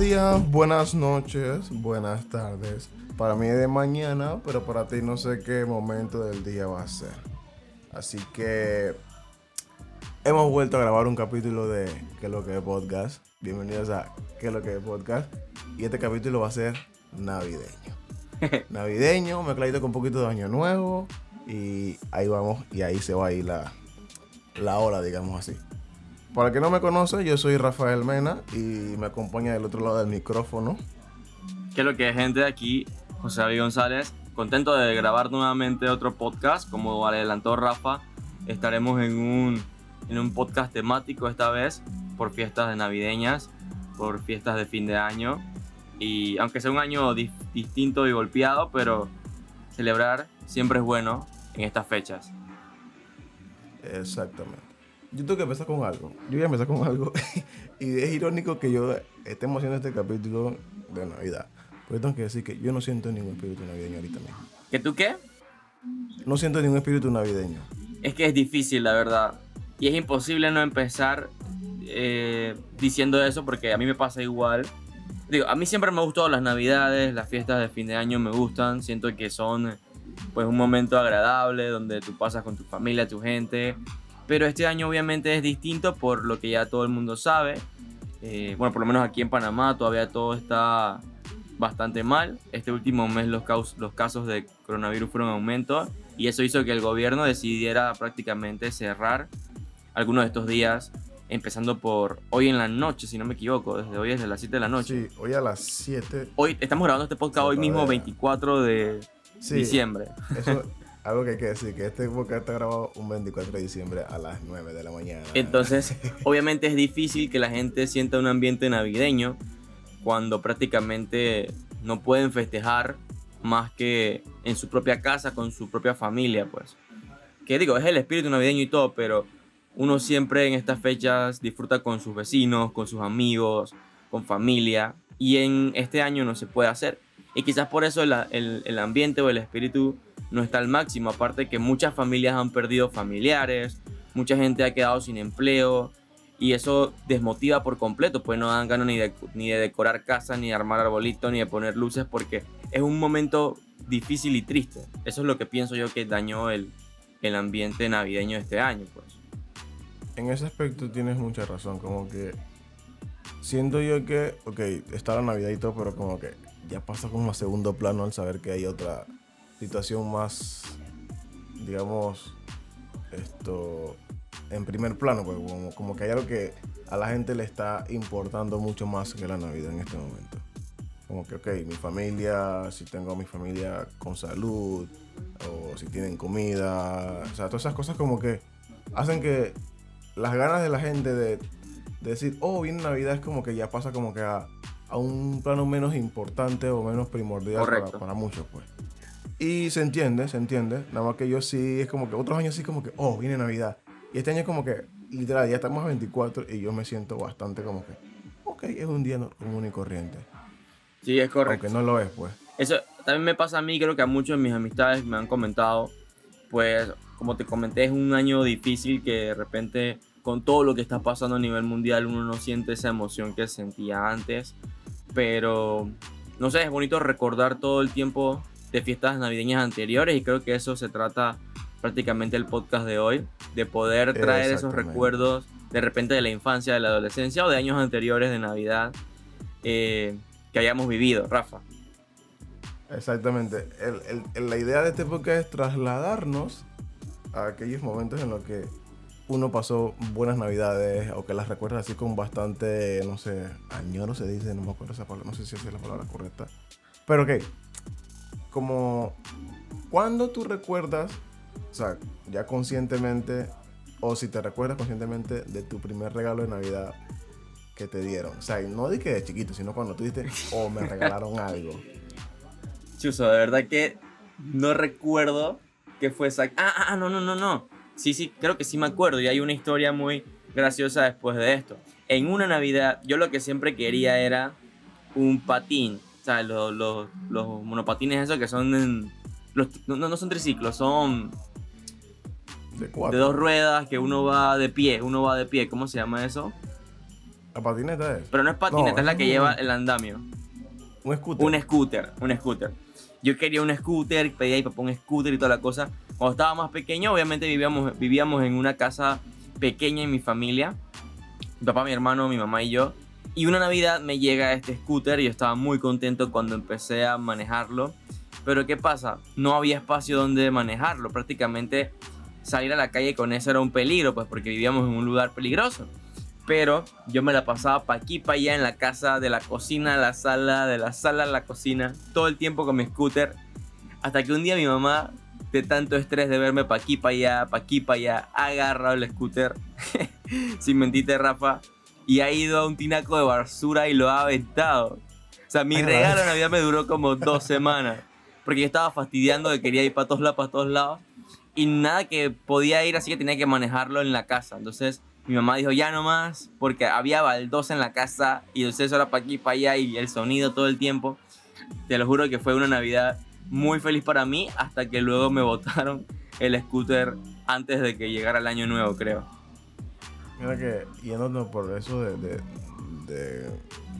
días, buenas noches, buenas tardes. Para mí es de mañana, pero para ti no sé qué momento del día va a ser. Así que hemos vuelto a grabar un capítulo de ¿Qué es lo que es podcast? Bienvenidos a ¿Qué es lo que es podcast? Y este capítulo va a ser navideño. navideño, mezcladito con un poquito de año nuevo. Y ahí vamos, y ahí se va a ir la, la hora, digamos así. Para el que no me conoce, yo soy Rafael Mena y me acompaña del otro lado del micrófono. ¿Qué es lo que es gente aquí? José David González, contento de grabar nuevamente otro podcast, como adelantó Rafa, estaremos en un, en un podcast temático esta vez por fiestas de navideñas, por fiestas de fin de año y aunque sea un año distinto y golpeado, pero celebrar siempre es bueno en estas fechas. Exactamente. Yo tengo que empezar con algo. Yo voy a empezar con algo. y es irónico que yo estemos haciendo este capítulo de Navidad. Porque tengo que decir que yo no siento ningún espíritu navideño ahorita mismo. ¿Que tú qué? No siento ningún espíritu navideño. Es que es difícil, la verdad. Y es imposible no empezar eh, diciendo eso porque a mí me pasa igual. Digo, a mí siempre me han gustado las navidades, las fiestas de fin de año me gustan. Siento que son pues un momento agradable donde tú pasas con tu familia, tu gente. Pero este año obviamente es distinto por lo que ya todo el mundo sabe. Eh, bueno, por lo menos aquí en Panamá todavía todo está bastante mal. Este último mes los, los casos de coronavirus fueron en aumento y eso hizo que el gobierno decidiera prácticamente cerrar algunos de estos días, empezando por hoy en la noche, si no me equivoco, desde hoy desde las 7 de la noche. Sí, hoy a las 7. Hoy estamos grabando este podcast hoy mismo, 24 de diciembre. Eso, algo que hay que decir, que este podcast está grabado un 24 de diciembre a las 9 de la mañana. Entonces, obviamente es difícil que la gente sienta un ambiente navideño cuando prácticamente no pueden festejar más que en su propia casa, con su propia familia, pues. Que digo, es el espíritu navideño y todo, pero uno siempre en estas fechas disfruta con sus vecinos, con sus amigos, con familia, y en este año no se puede hacer. Y quizás por eso el, el ambiente o el espíritu no está al máximo. Aparte que muchas familias han perdido familiares, mucha gente ha quedado sin empleo y eso desmotiva por completo, pues no dan ganas ni de, ni de decorar casa, ni de armar arbolito, ni de poner luces porque es un momento difícil y triste. Eso es lo que pienso yo que dañó el, el ambiente navideño de este año, pues. En ese aspecto tienes mucha razón, como que siento yo que, ok, está la Navidad y todo, pero como que ya pasa como a segundo plano al saber que hay otra situación más, digamos, esto en primer plano, pues como, que hay algo que a la gente le está importando mucho más que la Navidad en este momento. Como que, ok, mi familia, si tengo a mi familia con salud, o si tienen comida, o sea, todas esas cosas como que hacen que las ganas de la gente de, decir, oh, viene Navidad, es como que ya pasa como que a, un plano menos importante o menos primordial para, para, muchos, pues. Y se entiende, se entiende. Nada más que yo sí, es como que otros años sí como que, oh, viene Navidad. Y este año es como que, literal, ya estamos a 24 y yo me siento bastante como que, ok, es un día común y corriente. Sí, es correcto. Aunque no lo es, pues. Eso también me pasa a mí, creo que a muchos de mis amistades me han comentado, pues, como te comenté, es un año difícil que de repente, con todo lo que está pasando a nivel mundial, uno no siente esa emoción que sentía antes. Pero, no sé, es bonito recordar todo el tiempo de fiestas navideñas anteriores y creo que eso se trata prácticamente el podcast de hoy, de poder traer esos recuerdos de repente de la infancia, de la adolescencia o de años anteriores de Navidad eh, que hayamos vivido, Rafa. Exactamente. la idea de este podcast es trasladarnos a aquellos momentos en los que uno pasó buenas navidades o que las recuerda así con bastante, no sé, añoro se dice, no me acuerdo esa palabra, no sé si es la palabra correcta. Pero ok, como cuando tú recuerdas, o sea, ya conscientemente, o si te recuerdas conscientemente de tu primer regalo de Navidad que te dieron. O sea, no de que de chiquito, sino cuando tú dijiste, o oh, me regalaron algo. Chuso, de verdad que no recuerdo qué fue exacto. Ah, ah, ah, no, no, no, no. Sí, sí, creo que sí me acuerdo. Y hay una historia muy graciosa después de esto. En una Navidad, yo lo que siempre quería era un patín o sea, los, los, los monopatines esos que son... los, no, no son triciclos, son... De, de dos ruedas que uno va de pie, uno va de pie. ¿Cómo se llama eso? La patineta es. Pero no es patineta, No, es la que un- lleva el andamio. Un scooter. Un scooter, un scooter. Yo quería un scooter, pedí a mi papá un scooter y toda la cosa. Cuando estaba más pequeño, obviamente vivíamos, vivíamos en una casa pequeña en mi familia. Mi papá, mi hermano, mi mamá y yo. Y una Navidad me llega este scooter y yo estaba muy contento cuando empecé a manejarlo. Pero ¿qué pasa? No había espacio donde manejarlo. Prácticamente salir a la calle con eso era un peligro, pues porque vivíamos en un lugar peligroso. Pero yo me la pasaba pa' aquí, pa' allá en la casa, de la cocina a la sala, de la sala a la cocina, todo el tiempo con mi scooter. Hasta que un día mi mamá, de tanto estrés de verme pa' aquí, pa' allá, pa' aquí, pa' allá, ha agarrado el scooter, sin mentirte Rafa, y ha ido a un tinaco de basura y lo ha aventado. O sea, mi Ay, regalo de Navidad me duró como dos semanas. Porque yo estaba fastidiando que quería ir para todos lados, para todos lados. Y nada que podía ir, así que tenía que manejarlo en la casa. Entonces mi mamá dijo, ya no más, porque había baldosa en la casa y entonces eso era para aquí, para allá y el sonido todo el tiempo. Te lo juro que fue una Navidad muy feliz para mí hasta que luego me botaron el scooter antes de que llegara el año nuevo, creo. Mira que yéndonos por eso de, de, de,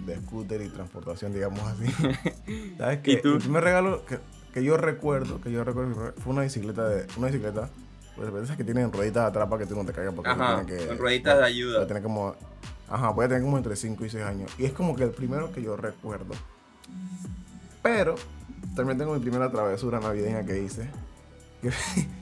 de scooter y transportación, digamos así. ¿Sabes qué? ¿Y tú? El primer regalo que, que yo recuerdo, que yo recuerdo fue una bicicleta de una bicicleta, pues de esas que tienen rueditas atrás para que tú no te caigas porque Ajá, que con rueditas de ayuda. tener como ajá, puede tener como entre 5 y 6 años y es como que el primero que yo recuerdo. Pero también tengo mi primera travesura navideña que hice. Que,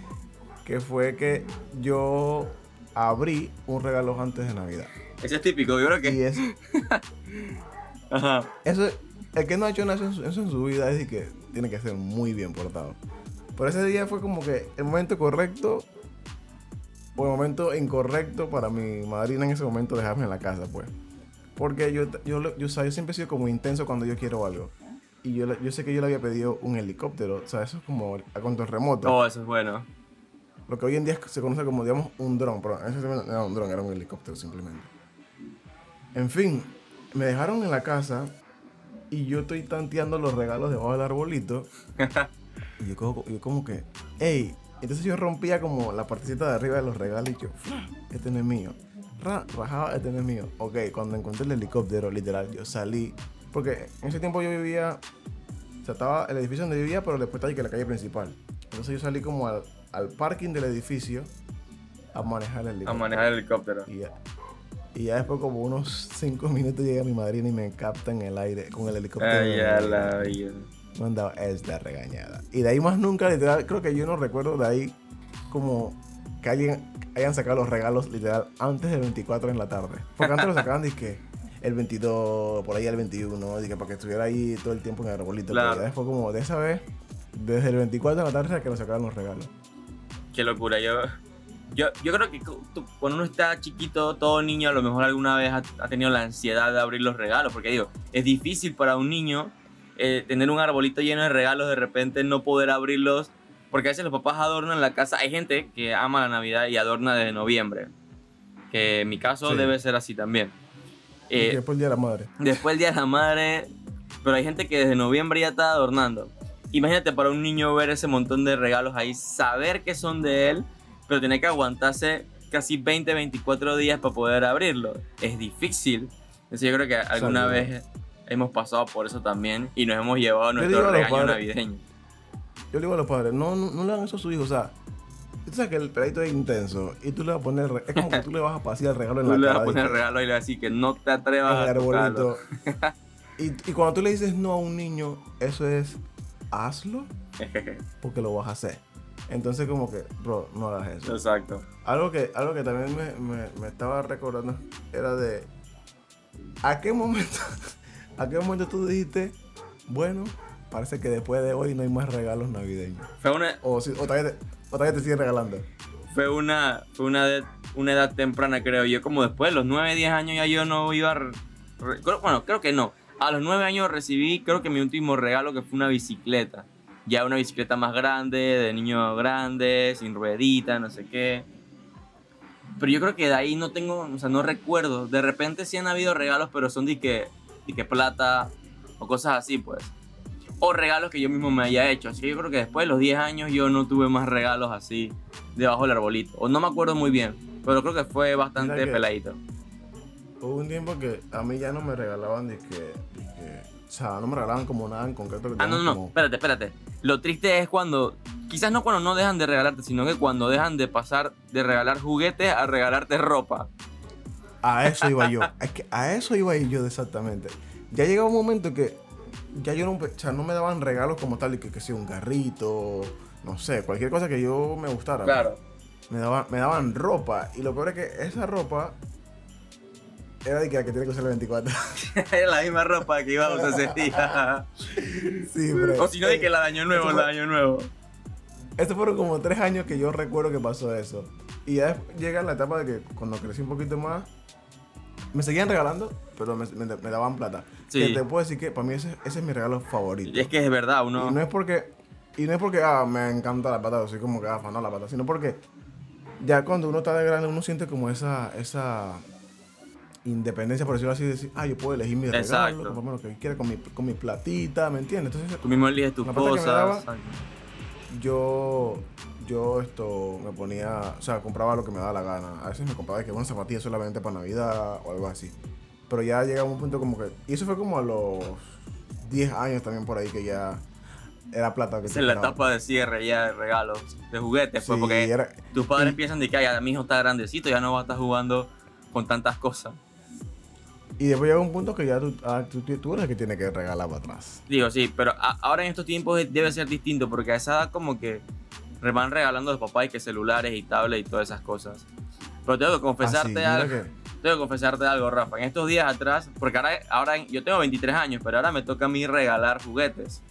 que fue que yo abrí un regalo antes de Navidad. Ese es típico, yo creo Y que... es, Ajá. eso, el que no ha hecho nada en su, eso en su vida es que tiene que ser muy bien portado. Pero ese día fue como que el momento correcto o el momento incorrecto para mi madrina en ese momento dejarme en la casa, pues. Porque yo, yo, yo, o sea, yo siempre he sido como intenso cuando yo quiero algo. Y yo, yo sé que yo le había pedido un helicóptero. O sea, eso es como a control remoto. Oh, eso es bueno. Lo que hoy en día se conoce como, digamos, un dron. Pero en ese momento no era un dron, era un helicóptero simplemente. En fin, me dejaron en la casa y yo estoy tanteando los regalos debajo del arbolito. y yo como, yo como que, hey, entonces yo rompía como la partecita de arriba de los regalos y yo, "Fra, este no es mío. Ra, rajaba, este no es mío. Ok, cuando encontré el helicóptero, literal, yo salí. Porque en ese tiempo yo vivía, o sea, estaba el edificio donde vivía, pero después está ahí que la calle principal. Entonces yo salí como al, al parking del edificio a manejar el A helicóptero. manejar el helicóptero. Y ya, y ya después como unos 5 minutos llega mi madrina y me capta en el aire con el helicóptero. Ay, ya la vida. Me han dado esta regañada. Y de ahí más nunca, literal, creo que yo no recuerdo de ahí como que alguien hayan sacado los regalos literal antes del 24 en la tarde. Porque antes lo sacaban de que el 22, por ahí el 21, de que para que estuviera ahí todo el tiempo en el arbolito. Claro. Pero ya después como de esa vez, desde el 24 de la tarde que lo sacaban los regalos. Qué locura. Yo, yo, yo creo que cuando uno está chiquito, todo niño a lo mejor alguna vez ha, ha tenido la ansiedad de abrir los regalos. Porque digo, es difícil para un niño eh, tener un arbolito lleno de regalos, de repente no poder abrirlos. Porque a veces los papás adornan la casa. Hay gente que ama la Navidad y adorna desde noviembre. Que en mi caso Sí. debe ser así también. Eh, después el día de la madre. Después el Día de la Madre, pero hay gente que desde noviembre ya está adornando. Imagínate para un niño ver ese montón de regalos ahí, saber que son de él, pero tener que aguantarse casi 20, 24 días para poder abrirlo. Es difícil. Entonces yo creo que alguna Salud. vez hemos pasado por eso también y nos hemos llevado nuestro regaño navideño. Yo le digo a los padres, no, no, no le hagan eso a su hijo. O sea, tú sabes que el peladito es intenso y tú le vas a poner, es como que tú le vas a pasear el regalo en Tú la le vas cara. a poner el regalo y le vas a decir que no te atrevas a arbolito. y, y cuando tú le dices no a un niño, eso es hazlo porque lo vas a hacer. Entonces como que, bro, no hagas eso. Exacto. Algo que, algo que también me, me- me estaba recordando era de ¿a qué momento, a qué momento tú dijiste, bueno, parece que después de hoy no hay más regalos navideños? Fue una, O, si, o, todavía, te, o todavía te siguen regalando. fue una, una, una edad temprana, creo yo. Como después de los 9, 10 años ya yo no iba a... bueno, creo que no. A los 9 años recibí, creo que mi último regalo que fue una bicicleta. Ya una bicicleta más grande, de niño grande, sin ruedita, no sé qué. Pero yo creo que de ahí no tengo, o sea, no recuerdo. De repente sí han habido regalos, pero son de que, de que plata o cosas así, pues. O regalos que yo mismo me haya hecho. Así que yo creo que después de los 10 años yo no tuve más regalos así debajo del arbolito. O no me acuerdo muy bien, pero creo que fue bastante peladito. hubo un tiempo que a mí ya no me regalaban de que, o sea, no me regalaban como nada en concreto. que Ah, no, no, no, como- espérate, espérate. Lo triste es cuando, quizás no cuando no dejan de regalarte, sino que cuando dejan de pasar de regalar juguetes a regalarte ropa. A eso iba yo. Es que a eso iba yo exactamente. Ya llegaba un momento que ya yo no, o sea, no me daban regalos como tal, que, que sea un garrito, no sé, cualquier cosa que yo me gustara. Me daban, me daban ropa. Y lo peor es que esa ropa era de que que tiene que usar el 24. Era la misma ropa que íbamos ese día. sí, pero. o si no, de que la daño nuevo, la daño nuevo. Estos fueron como tres años que yo recuerdo que pasó eso. Y ya llega la etapa de que cuando crecí un poquito más, me seguían regalando, pero me, me- me daban plata. Sí. Que te puedo decir que para mí ese, ese es mi regalo favorito. Y es que es verdad, Y uno... no es porque, y no es porque ah, me encanta la plata, o soy como que ah, la plata, sino porque ya cuando uno está de grande, uno siente como esa, esa independencia, por decirlo así, de decir, ah, yo puedo elegir mi regalo, Exacto. comprarme lo que quiera con mi, con mi platita, ¿me entiendes? Entonces, Tú mismo eliges tus cosas. daba- yo yo esto me ponía, o sea, compraba lo que me daba la gana. A veces me compraba que una zapatilla solamente para Navidad o algo así. Pero ya llegaba un punto como que y eso fue como a los 10 años también por ahí que ya era plata que te es la esperaba. etapa de cierre ya de regalos, de juguetes, pues, Sí, porque era- tus padres y- piensan de que "Ay, ya mi hijo está grandecito, ya no va a estar jugando con tantas cosas. y después llega un punto que ya tú, ah, tú, tú eres el que tiene que regalar para atrás. Digo, sí, pero a- ahora en estos tiempos debe ser distinto porque a esa edad como que van regalando de papá y que celulares y tablets y todas esas cosas. Pero tengo que Ah, sí, confesarte algo. que- Tengo que confesarte algo, Rafa. En estos días atrás, porque ahora, ahora yo tengo 23 años, pero ahora me toca a mí regalar juguetes.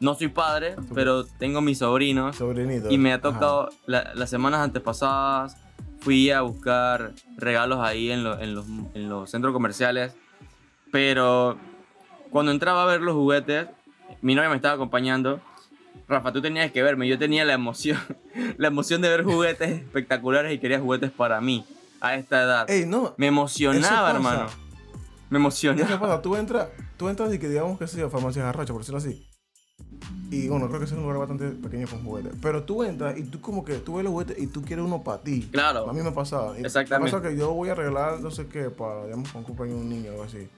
No soy padre, pero tengo mis sobrinos sobrinito. y me ha tocado la- las semanas antepasadas fui a buscar regalos ahí en, lo- en los, en los centros comerciales pero cuando entraba a ver los juguetes mi novia me estaba acompañando Rafa tú tenías que verme yo tenía la emoción la emoción de ver juguetes espectaculares y quería juguetes para mí a esta edad Ey, no, me emocionaba hermano me emocionaba Eso pasa, tú entras, tú entras y que digamos que sea farmacia Garracha, por decirlo así. Y bueno, creo que ese es un lugar bastante pequeño con juguetes. Pero tú entras y tú como que tú ves los juguetes y tú quieres uno para ti. Claro. A mí me pasaba. Exactamente. Me pasa que yo voy a regalar no sé qué para, digamos, con un cumpleaños de un niño o algo así.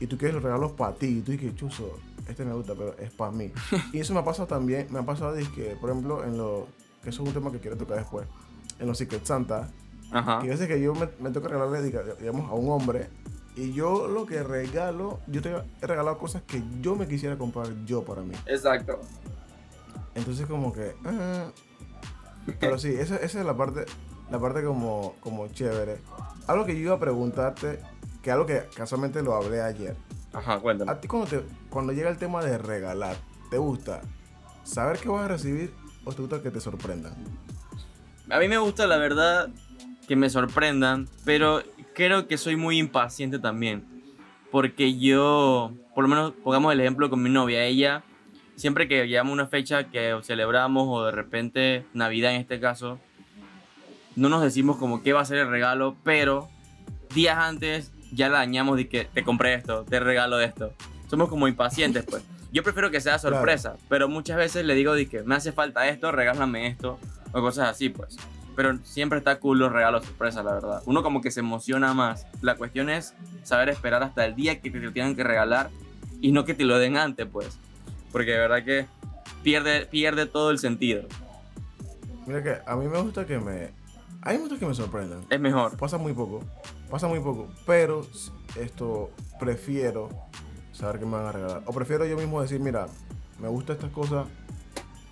Y tú quieres los regalos para ti. Y tú dices, chuzo, este me gusta, pero es para mí. y eso me ha pasado también, me ha pasado, que, por ejemplo, en lo, que eso es un tema que quiero tocar después, en los Secret Santa, Ajá. que veces que yo me, me toca regalarle, diga- digamos, a un hombre, y yo lo que regalo, yo te he regalado cosas que yo me quisiera comprar yo para mí. exacto Entonces como que... ah. pero sí, esa, esa es la parte, la parte como, como chévere. Algo que yo iba a preguntarte, que algo que casualmente lo hablé ayer. ajá cuéntame A ti cuando, te, cuando llega el tema de regalar, ¿te gusta saber qué vas a recibir o te gusta que te sorprendan? A mí me gusta, la verdad, que me sorprendan, pero creo que soy muy impaciente también. Porque yo, por lo menos, pongamos el ejemplo con mi novia. Ella, siempre que llegamos a una fecha que celebramos, o de repente Navidad en este caso, no nos decimos como qué va a ser el regalo, pero días antes ya la dañamos de que te compré esto, te regalo esto. Somos como impacientes, pues. Yo prefiero que sea Claro. sorpresa, pero muchas veces le digo de que me hace falta esto, regálame esto, o cosas así, pues. Pero siempre está cool los regalos sorpresa, la verdad. Uno como que se emociona más. La cuestión es saber esperar hasta el día que te lo tengan que regalar y no que te lo den antes, pues. Porque de verdad que pierde, pierde todo el sentido. Mira que a mí me gusta que me... A mí me gusta que me sorprendan. Es mejor. Pasa muy poco, pasa muy poco, pero esto prefiero saber qué me van a regalar. O prefiero yo mismo decir, mira, me gusta estas cosas,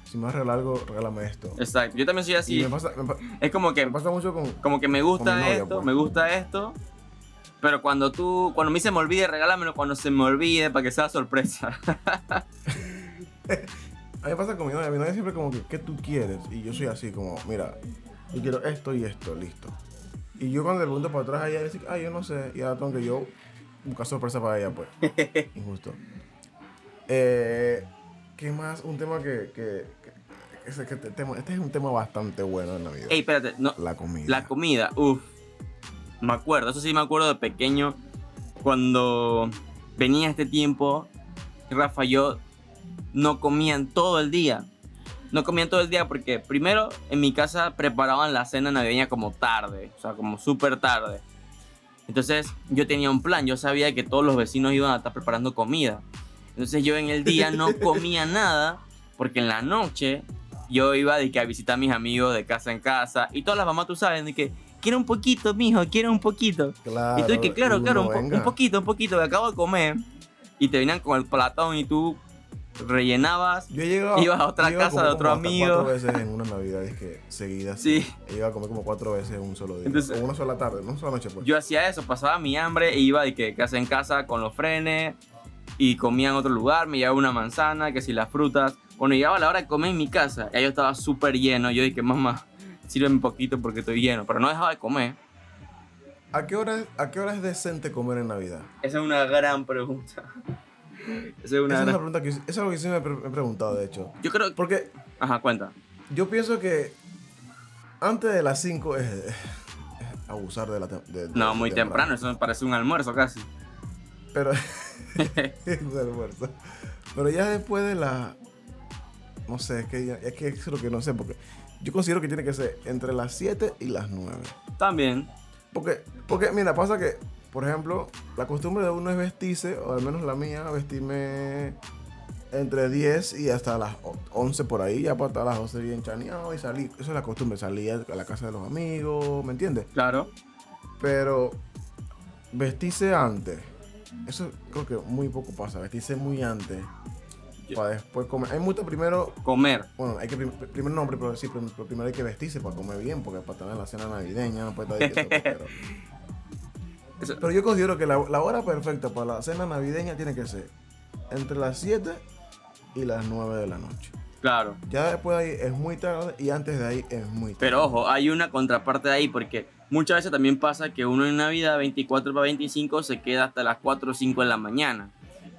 si me vas a regalar algo, regálame esto. Exacto. Yo también soy así. me pasa, me, pa- Es como que me pasa mucho con... como que me gusta novia, esto, pues. me gusta esto. Pero cuando tú, cuando a mí se me olvide, regálamelo cuando se me olvide para que sea sorpresa. A mí me pasa con mi novia, mi novia siempre como que, ¿qué tú quieres? Y yo soy así, como, mira, yo quiero esto y esto, listo. Y yo cuando le pregunto para atrás a ella, dice, ah, yo no sé, y ahora tengo que yo buscar sorpresa para ella, pues. Injusto. Eh, ¿Qué más? Un tema que... que, que- que- que este, tema- este es un tema bastante bueno en la vida. Ey, espérate, no, la comida. La comida, uff. Me acuerdo, eso sí me acuerdo de pequeño. Cuando venía este tiempo, Rafa y yo no comían todo el día. No comían todo el día porque primero en mi casa preparaban la cena navideña como tarde, o sea, como súper tarde. Entonces yo tenía un plan, yo sabía que todos los vecinos iban a estar preparando comida. Entonces yo en el día no comía nada porque en la noche yo iba de que a visitar a mis amigos de casa en casa y todas las mamás tú sabes de que quiero un poquito, mijo, quiero un poquito. Claro. y tú que claro, claro, un, po- un poquito, un poquito, que acabo de comer y te venían con el platón y tú rellenabas. Yo he llegado, Ibas a otra yo casa de otro amigo. Cuatro veces en una Navidad es que seguidas. Sí. Llegado a comer como cuatro veces en un solo día. Entonces- o una sola tarde, una sola noche, pues. Yo hacía eso, pasaba mi hambre e iba de que casa en casa con los frenes y comía en otro lugar, me llevaba una manzana, que si las frutas. Cuando llegaba la hora de comer en mi casa, ya yo estaba súper lleno. Yo dije, mamá, sírveme un poquito porque estoy lleno, pero no dejaba de comer. ¿A qué, hora, ¿A qué hora es decente comer en Navidad? Esa es una gran pregunta. Esa es una Esa es, gran... una pregunta que, eso es algo que sí me he preguntado, de hecho. Yo creo... Porque Ajá, cuenta. yo pienso que antes de las 5 es, es abusar de la tem- de- de- No, muy temprano, eso me parece un almuerzo casi. Pero es un almuerzo. Pero ya después de la no sé, es que ya- es que es lo que no sé porque yo considero que tiene que ser entre las 7 y las 9. También. Porque porque mira, pasa que por ejemplo, la costumbre de uno es vestirse, o al menos la mía, vestirme entre 10 y hasta las o- 11 por ahí, ya para estar a las 12 bien chaneado y salir. Eso es la costumbre, salir a la casa de los amigos, ¿me entiendes? Claro. Pero vestirse antes, eso creo que muy poco pasa, vestirse muy antes para después comer. Hay mucho primero, Comer. bueno, hay que prim- primero no, pero sí, primero hay que vestirse para comer bien, porque para en la cena navideña no puede estar que pero, pero yo considero que la, la hora perfecta para la cena navideña tiene que ser entre las 7 y las 9 de la noche. Claro. Ya después de ahí es muy tarde y antes de ahí es muy tarde. Pero ojo, hay una contraparte de ahí porque muchas veces también pasa que uno en Navidad 24 para 25 se queda hasta las 4 o 5 de la mañana.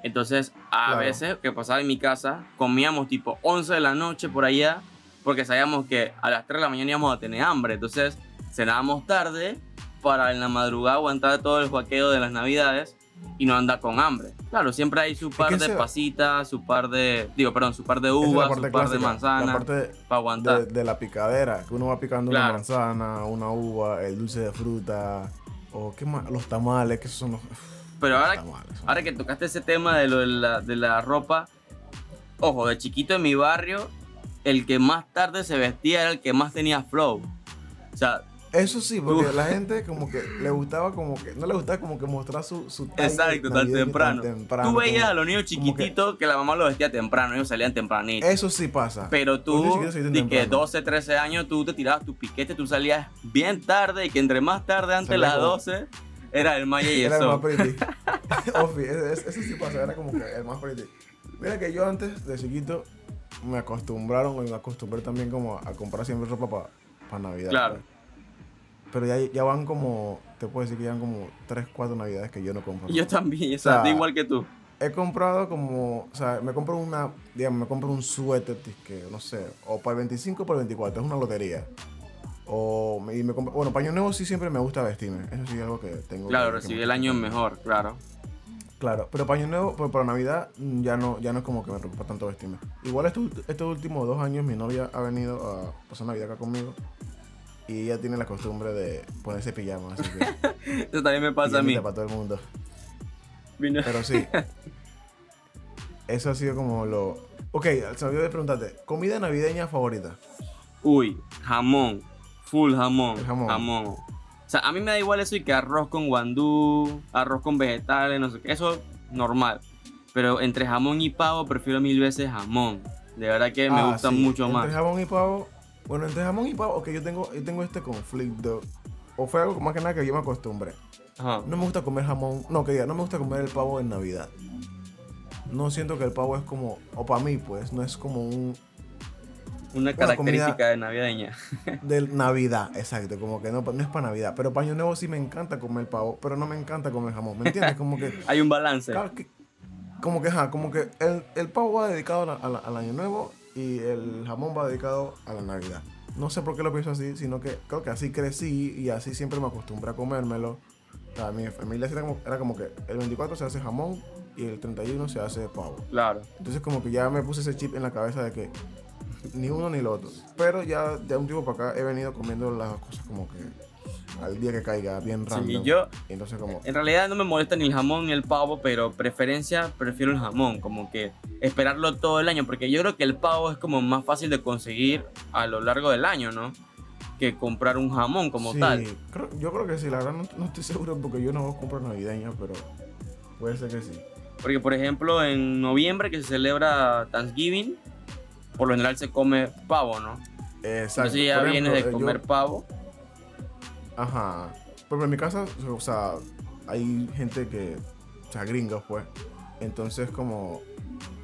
Entonces, a Claro. veces, que pasaba en mi casa, comíamos tipo 11 de la noche por allá porque sabíamos que a las 3 de la mañana íbamos a tener hambre. Entonces, cenábamos tarde para en la madrugada aguantar todo el juaqueo de las Navidades y no andar con hambre. Claro, siempre hay su par que de pasitas, su par de, digo, perdón, su par de es uvas, su par de clásica, La manzanas para aguantar. de, de la picadera, que uno va picando una Claro. manzana, una uva, el dulce de fruta, o qué más, los tamales, que son los Pero ahora, tamales. Ahora que tocaste ese tema de lo de la, de la ropa, ojo, de chiquito en mi barrio, el que más tarde se vestía era el que más tenía flow. O sea, Eso sí, porque Uf. la gente como que le gustaba como que, no le gustaba como que mostrar su, su exacto, tan temprano. temprano, Tú veías como- a los niños que- chiquititos que, la mamá los vestía temprano, ellos salían tempranito. Eso sí pasa. Pero tú, de que temprano. 12, 13 años, tú te tirabas tu piquete, tú salías bien tarde y que entre más tarde, antes de las como- 12, era el Maya y Era el más pretty. Ofi, ese- ese- eso sí pasa, era como que el más pretty. Mira que yo antes de chiquito me acostumbraron y me acostumbré también como a, comprar siempre ropa para Navidad. Claro. pues. Pero ya, ya van como, te puedo decir que ya van como 3, 4 Navidades que yo no compro. Yo también, o sea, igual que tú. He comprado como, o sea, me compro una, digamos, me compro un suéter que, no sé, o para el 25 o para el 24, es una lotería. O y me compro, bueno, paño nuevo sí siempre me gusta vestirme, eso sí es algo que tengo. Claro, me el año mejor, claro. Claro, pero paño nuevo, pues para Navidad mm, ya no, ya no es como que me preocupa tanto vestirme. Igual estos, estos últimos dos años mi novia ha venido a pasar Navidad acá conmigo y ella tiene la costumbre de ponerse pijama, así que Eso también me pasa a mí. para todo el mundo. Vino- Pero sí, eso ha sido como lo... Ok, se me olvidó de preguntarte, ¿comida navideña favorita? Uy, jamón. Full jamón. El jamón. Jamón. O sea, a mí me da igual eso y que arroz con guandú, arroz con vegetales, no sé qué. Eso normal. Pero entre jamón y pavo prefiero mil veces jamón. De verdad que me Ah, gusta sí, mucho entre más. jamón y pavo, bueno, entre jamón y pavo, ok, yo tengo, yo tengo este conflicto. O fue algo más que nada que yo me acostumbré. Ajá. No me gusta comer jamón, no, que diga, no me gusta comer el pavo en Navidad. No siento que el pavo es como, o para mí pues, no es como un Una Bueno, característica de navideña. de Navidad, exacto, como que no, no es para Navidad. Pero para Año Nuevo sí me encanta comer pavo, pero no me encanta comer jamón, ¿me entiendes? Como que, Hay un balance. claro que- como que, ajá, como que el, el pavo va dedicado a la- a la- al Año Nuevo y el jamón va dedicado a la Navidad. No sé por qué lo pienso así, sino que creo que así crecí y así siempre me acostumbré a comérmelo. O sea, mi familia era como, era como que el 24 se hace jamón y el 31 se hace pavo. Claro. Entonces como que ya me puse ese chip en la cabeza de que ni uno ni lo otro. Pero ya de un tiempo para acá he venido comiendo las cosas como que al día que caiga, bien Sí, random. yo Entonces como... en realidad no me molesta ni el jamón ni el pavo, pero preferencia prefiero el jamón, como que esperarlo todo el año, porque yo creo que el pavo es como más fácil de conseguir a lo largo del año, ¿no? Que comprar un jamón como sí, tal. creo- yo creo que sí, la verdad no, no estoy seguro porque yo no compro navideña, pero puede ser que sí. Porque, por ejemplo, en noviembre que se celebra Thanksgiving, por lo general se come pavo, ¿no? Exacto. Entonces ya Por vienes ejemplo, de eh, yo- comer pavo. Ajá. Porque en mi casa, o sea, hay gente que, o sea, gringos, pues. Entonces, como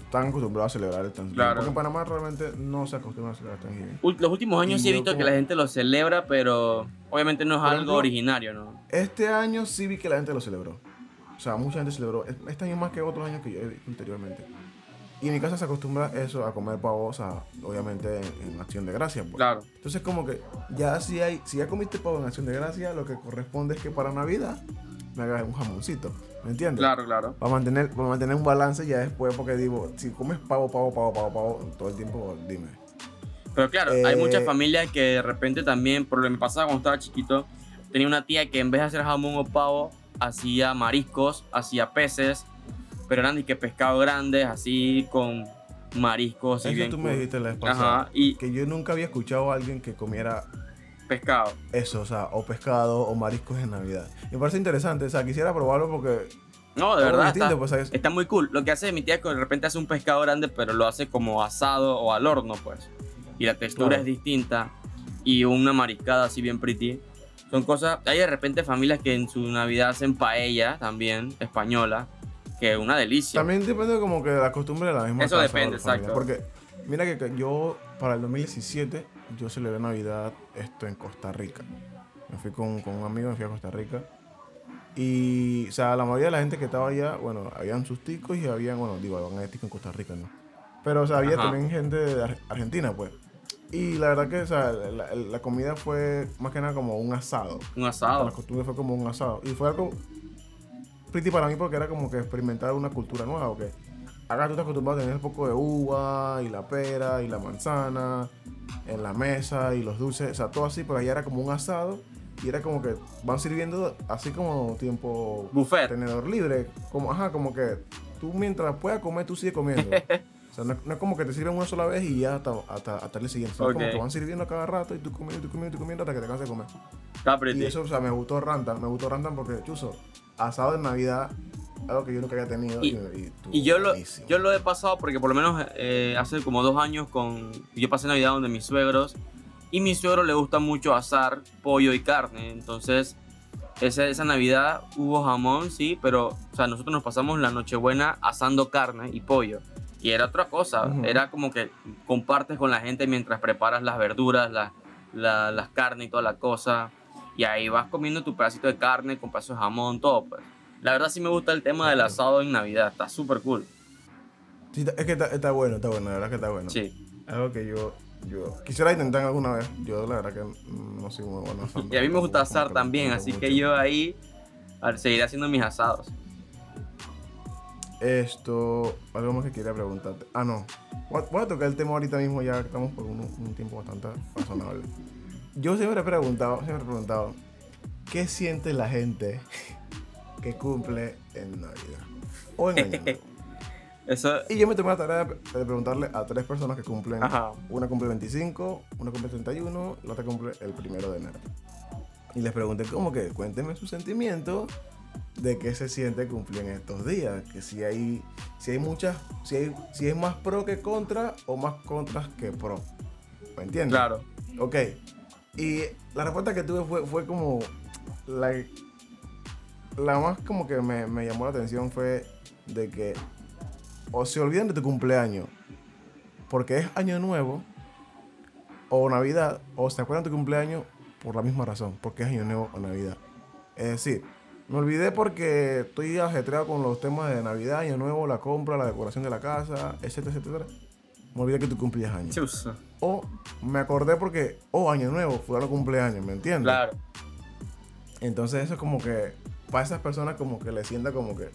están acostumbrados a celebrar el Thanksgiving. Claro. Porque en Panamá realmente no se acostumbra a celebrar Thanksgiving. Ul- Los últimos años Y sí he visto que la gente lo celebra, pero obviamente no es algo originario, ¿no? Este año sí vi que la gente lo celebró. O sea, mucha gente celebró. Este año más que otros años que yo he visto anteriormente. Y en mi casa se acostumbra eso, a comer pavo, o sea, obviamente en, en acción de gracias, pues. Claro. Entonces como que ya si hay, si ya comiste pavo en acción de gracia, lo que corresponde es que para Navidad me hagas un jamoncito. ¿Me entiendes? Claro, claro. Para mantener, para mantener un balance ya después, porque digo, si comes pavo, pavo, pavo, pavo, pavo, todo el tiempo, dime. Pero claro, hay Eh, muchas familias que de repente también, por lo que me pasaba cuando estaba chiquito, tenía una tía que en vez de hacer jamón o pavo, hacía mariscos, hacía peces, pero eran de que pescado grandes, así con mariscos Eso bien tú cool. me dijiste la vez pasada. Ajá, y Que yo nunca había escuchado a alguien que comiera pescado. eso, o sea, o pescado o mariscos en Navidad. Me parece interesante, o sea, quisiera probarlo porque No, de verdad, distinto, está, pues, está muy cool. Lo que hace mi tía es que de repente hace un pescado grande, pero lo hace como asado o al horno, pues. Y la textura Claro. es distinta. Y una mariscada así bien pretty. Son cosas. Hay de repente familias que en su Navidad hacen paella también, española, que es una delicia. También depende como que de la costumbre de la misma Eso casa depende, la exacto. Porque mira que, yo para el 2017 yo celebré Navidad esto en Costa Rica. Me fui con, con un amigo, me fui a Costa Rica. Y, o sea, la mayoría de la gente que estaba allá, bueno, habían sus ticos y habían, bueno, digo, habían ticos en Costa Rica, ¿no? Pero, o sea, había Ajá. también gente de Ar- Argentina, pues. Y la verdad que, o sea, la, la comida fue más que nada como un asado. Un La asado. costumbre fue como un asado. Y fue algo pretty para mí porque era como que experimentar una cultura nueva, ¿ok? Acá tú estás acostumbrado a tener un poco de uva y la pera y la manzana en la mesa y los dulces, o sea, todo así, pero allá era como un asado y era como que van sirviendo así como tiempo Buffet. tenedor libre, como ajá, como que tú mientras puedas comer, tú sigues comiendo. O sea, no, es- no es como que te sirven una sola vez y ya hasta, hasta, hasta el siguiente. sino como que van sirviendo cada rato y tú comiendo, tú comiendo, tú comiendo hasta que te canses de comer. Está. Y eso, o sea, me gustó Rantan, me gustó Rantan porque, chuzo, asado de Navidad, algo que yo nunca había tenido. Y- estuvo Y yo lo, yo lo he pasado porque por lo menos eh, hace como dos años con yo pasé Navidad donde mis suegros y mi suegro le gusta mucho asar pollo y carne. Entonces, esa, esa Navidad hubo jamón, sí, pero o sea, nosotros nos pasamos la Nochebuena asando carne y pollo. Y era otra cosa, Ujú. era como que compartes con la gente mientras preparas las verduras, la- la- las carnes y toda la cosa. Y ahí vas comiendo tu pedacito de carne con pedazos de jamón, todo pues. La verdad sí me gusta el tema del asado en Navidad, está súper cool. Sí, es que está, está bueno, está bueno, la verdad que está bueno. Sí. Algo que yo, yo quisiera intentar alguna vez. Yo, la verdad que no soy muy bueno asando. Y a mí me gusta asar también, así mucho. que yo ahí seguiré haciendo mis asados. Esto, algo más que quería preguntarte. Ah, no. Voy a, tocar el tema ahorita mismo, ya estamos por un, un tiempo bastante razonable. Yo siempre he preguntado, siempre he preguntado, ¿qué siente la gente que cumple en Navidad? O en Año Nuevo. Eso, Y yo me tomé la tarea de de preguntarle a tres personas que cumplen. Ajá. Una cumple 25, una cumple 31, la otra cumple el primero de enero. Y les pregunté como que cuéntenme su sentimiento de qué se siente cumplir en estos días. Que si hay, si hay muchas, si hay, si es más pro que contra o más contras que pro. ¿Me entiendes? claro. Ok. Y la respuesta que tuve fue, fue como. La, la más como que me, me llamó la atención fue de que o se olvidan de tu cumpleaños porque es año nuevo o Navidad o se acuerdan de tu cumpleaños por la misma razón, porque es año nuevo o Navidad. Es decir, me olvidé porque estoy ajetreado con los temas de Navidad, año nuevo, la compra, la decoración de la casa, etcétera, etcétera. Me olvidé que tú cumplías años. Chus. O me acordé porque, oh, año nuevo, fue a los cumpleaños, ¿me entiendes? Claro. Entonces eso es como que, para esas personas como que le sienta como que,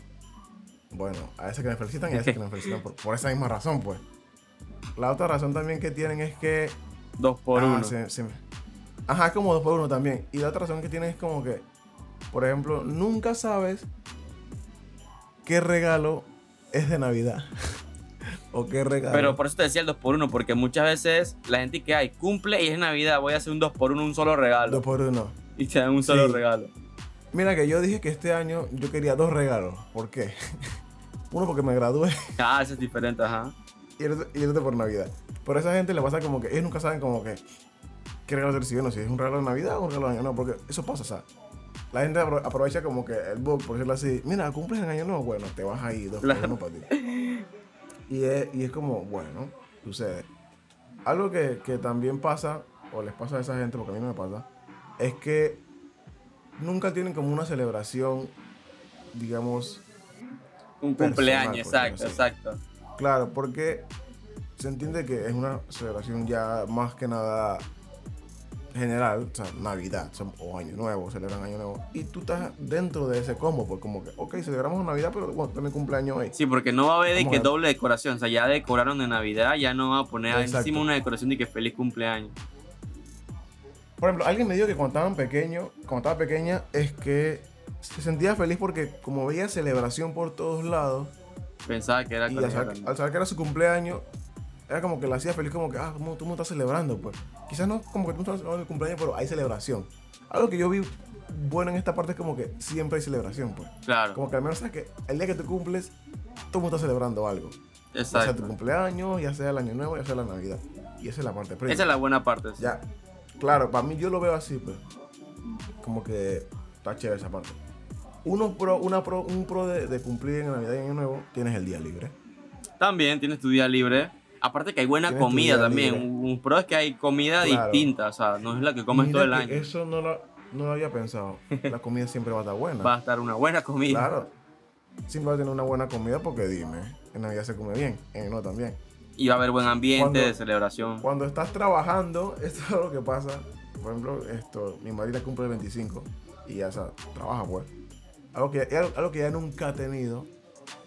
bueno, a ese que me felicitan y a ese que me felicitan por, por esa misma razón, pues. La otra razón también que tienen es que... Dos por ah, uno. se- se me- Ajá, es como dos por uno también. Y la otra razón que tienes es como que, por ejemplo, nunca sabes qué regalo es de Navidad. o qué regalo. Pero por eso te decía el 2x1, porque muchas veces la gente que hay cumple y es Navidad, voy a hacer un 2x1, un solo regalo. Dos por uno. Y te dan un solo Sí. regalo. Mira que yo dije que este año yo quería dos regalos. ¿Por qué? Uno porque me gradué Ah, eso es diferente, ajá. y el, otro, y el otro por Navidad. Pero a esa gente le pasa como que ellos nunca saben como que qué regalo recibieron, si es un regalo de Navidad o un regalo de Año Nuevo, porque eso pasa, o sea. La gente apro- aprovecha como que el bug, por decirlo así, mira, cumples en Año Nuevo, bueno, te vas ahí, dos por uno para ti. Y es, y es como, bueno, sucede. Algo que, que también pasa, o les pasa a esa gente, porque a mí no me pasa, es que nunca tienen como una celebración, digamos, Un cumpleaños, exacto, exacto. Claro, porque se entiende que es una celebración ya más que nada general, o sea, Navidad o Año Nuevo, celebran Año Nuevo, y tú estás dentro de ese combo, pues como que, ok, celebramos Navidad, pero bueno, también cumpleaños hoy. Sí, porque no va a haber de que doble decoración. O sea, ya decoraron de Navidad, ya no va a poner Exacto. encima una decoración de que feliz cumpleaños. Por ejemplo, alguien me dijo que cuando estaban pequeños, cuando estaba pequeña, es que se sentía feliz porque como veía celebración por todos lados, Pensaba que era y al saber, al saber que era su cumpleaños, era como que la hacía feliz, como que, ah, como tú me estás celebrando, pues. Quizás no como que tú estás celebrando el cumpleaños, pero hay celebración. Algo que yo vi bueno en esta parte es como que siempre hay celebración, pues. Claro, Como que al menos sabes que el día que tú cumples, todo el mundo está celebrando algo. Ya sea tu exacto. cumpleaños, ya sea el año nuevo, ya sea la Navidad. Y esa es la parte prima. Esa es la buena parte. sí. Ya, claro, para mí yo lo veo así, pues. Como que está chévere esa parte. Uno pro, una pro, un pro de, de cumplir en Navidad y Año Nuevo, tienes el día libre. También tienes tu día libre. Aparte que hay buena comida también. Un, un pro es que hay comida Claro. distinta. O sea, no es la que comes Mira todo el año. Eso no lo, no lo había pensado. La comida siempre va a estar buena. Va a estar una buena comida. Claro. Siempre va a tener una buena comida porque dime, en Navidad se come bien, en no también. Y va a haber buen ambiente Cuando- de celebración. Cuando estás trabajando, esto es lo que pasa. Por ejemplo, esto, mi madrina cumple el 25 y ya o sea, trabaja pues. Algo que, algo que ya nunca ha tenido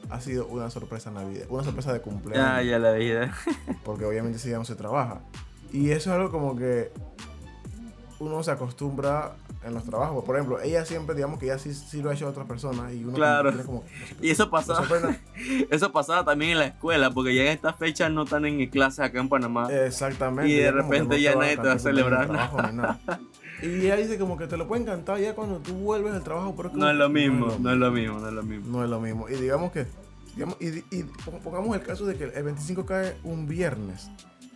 ha sido una sorpresa navidad, una sorpresa de cumpleaños. Ah, ya la vida. Porque obviamente si ya no se trabaja. Y eso es algo como que uno se acostumbra en los trabajos. Por ejemplo, ella siempre, digamos que ya sí, sí lo ha hecho a otras personas y uno Claro. tiene como... Y eso pasaba, eso pasaba también en la escuela, porque ya en estas fechas no están en clases acá en Panamá. Exactamente. Y de repente ya nadie te va a en celebrar trabajo ni nada. Y ella dice como que te lo pueden cantar ya cuando tú vuelves al trabajo, pero no es lo mismo, no es lo mismo, no es lo mismo. No es lo mismo. Y digamos que, digamos, y, y pongamos el caso de que el 25 cae un viernes.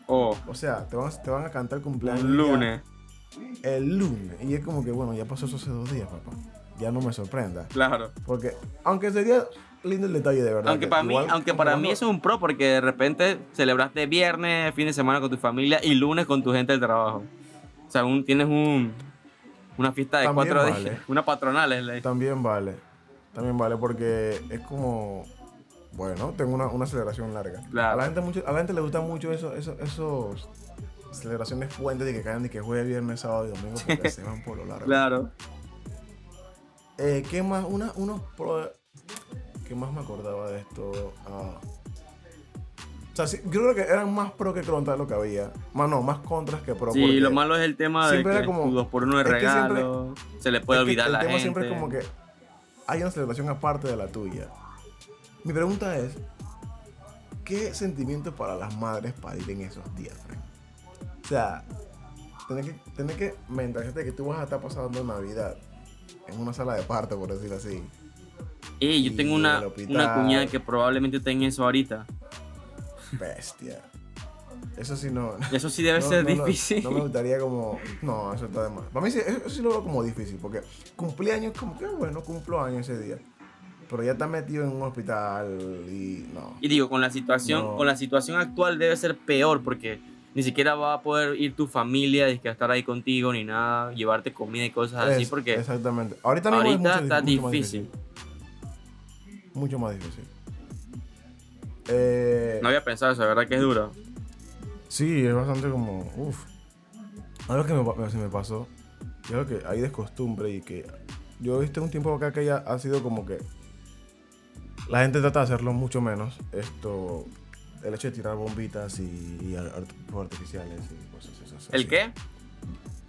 O O sea, te van, te van a cantar cumpleaños. un ya lunes, El lunes. Y es como que, bueno, ya pasó eso hace dos días, papá. Ya no me sorprenda. claro. Porque, aunque sería lindo el detalle, de verdad. Aunque que para mí, aunque para mí eso es un pro porque de repente celebraste viernes, fin de semana con tu familia y lunes con tu gente del trabajo. O sea, un, tienes un una fiesta de También cuatro vale. días, una patronal es la- También vale. También vale porque es como. Bueno, tengo una, una celebración larga. Claro. A la gente, mucho, a la gente le gustan mucho eso, eso- esos celebraciones puentes de que caen de que jueves, viernes, sábado y domingo porque se van por lo largo. Claro. Eh, ¿Qué más? Una, unos pro. ¿Qué más me acordaba de esto? Ah. O sea, sí, yo creo que eran más pro que contra lo que había. Más no, más contras que pro. Sí, lo malo es el tema de que como- dos por uno de que siempre- regalo, se le puede olvidar a la el tema gente. siempre es como que hay una celebración aparte de la tuya. Mi pregunta es, ¿qué sentimiento para las madres para ir en esos días, Frank? O sea, tener que, tener que mentalizarte que tú vas a estar pasando Navidad en una sala de parto, por decirlo así. Y yo tengo una, una cuñada que probablemente tenga eso ahorita. Bestia. Eso sí no... Eso sí debe no- ser no difícil. No, me gustaría como... No, eso está de más. Para mí sí, eso sí lo veo como difícil, porque cumpleaños como que bueno, cumplo años ese día. Pero ya está metido en un hospital y no. Y digo, con la situación, con la situación actual debe ser peor porque ni siquiera va a poder ir tu familia, ni que estar ahí contigo ni nada, llevarte comida y cosas así Es- porque Exactamente. Ahorita, mismo es ahorita mucho- está mucho más difícil. Mucho más difícil. Eh, No había pensado eso, de verdad que es duro. Sí, es bastante como. Uf. Algo que me, me- se me pasó. y algo que hay descostumbre y que. Yo he visto un tiempo acá que ya ha sido como que. La gente trata de hacerlo mucho menos. Esto. El hecho de tirar bombitas y, y ar- art- fuegos artificiales y cosas esas. ¿El así. qué?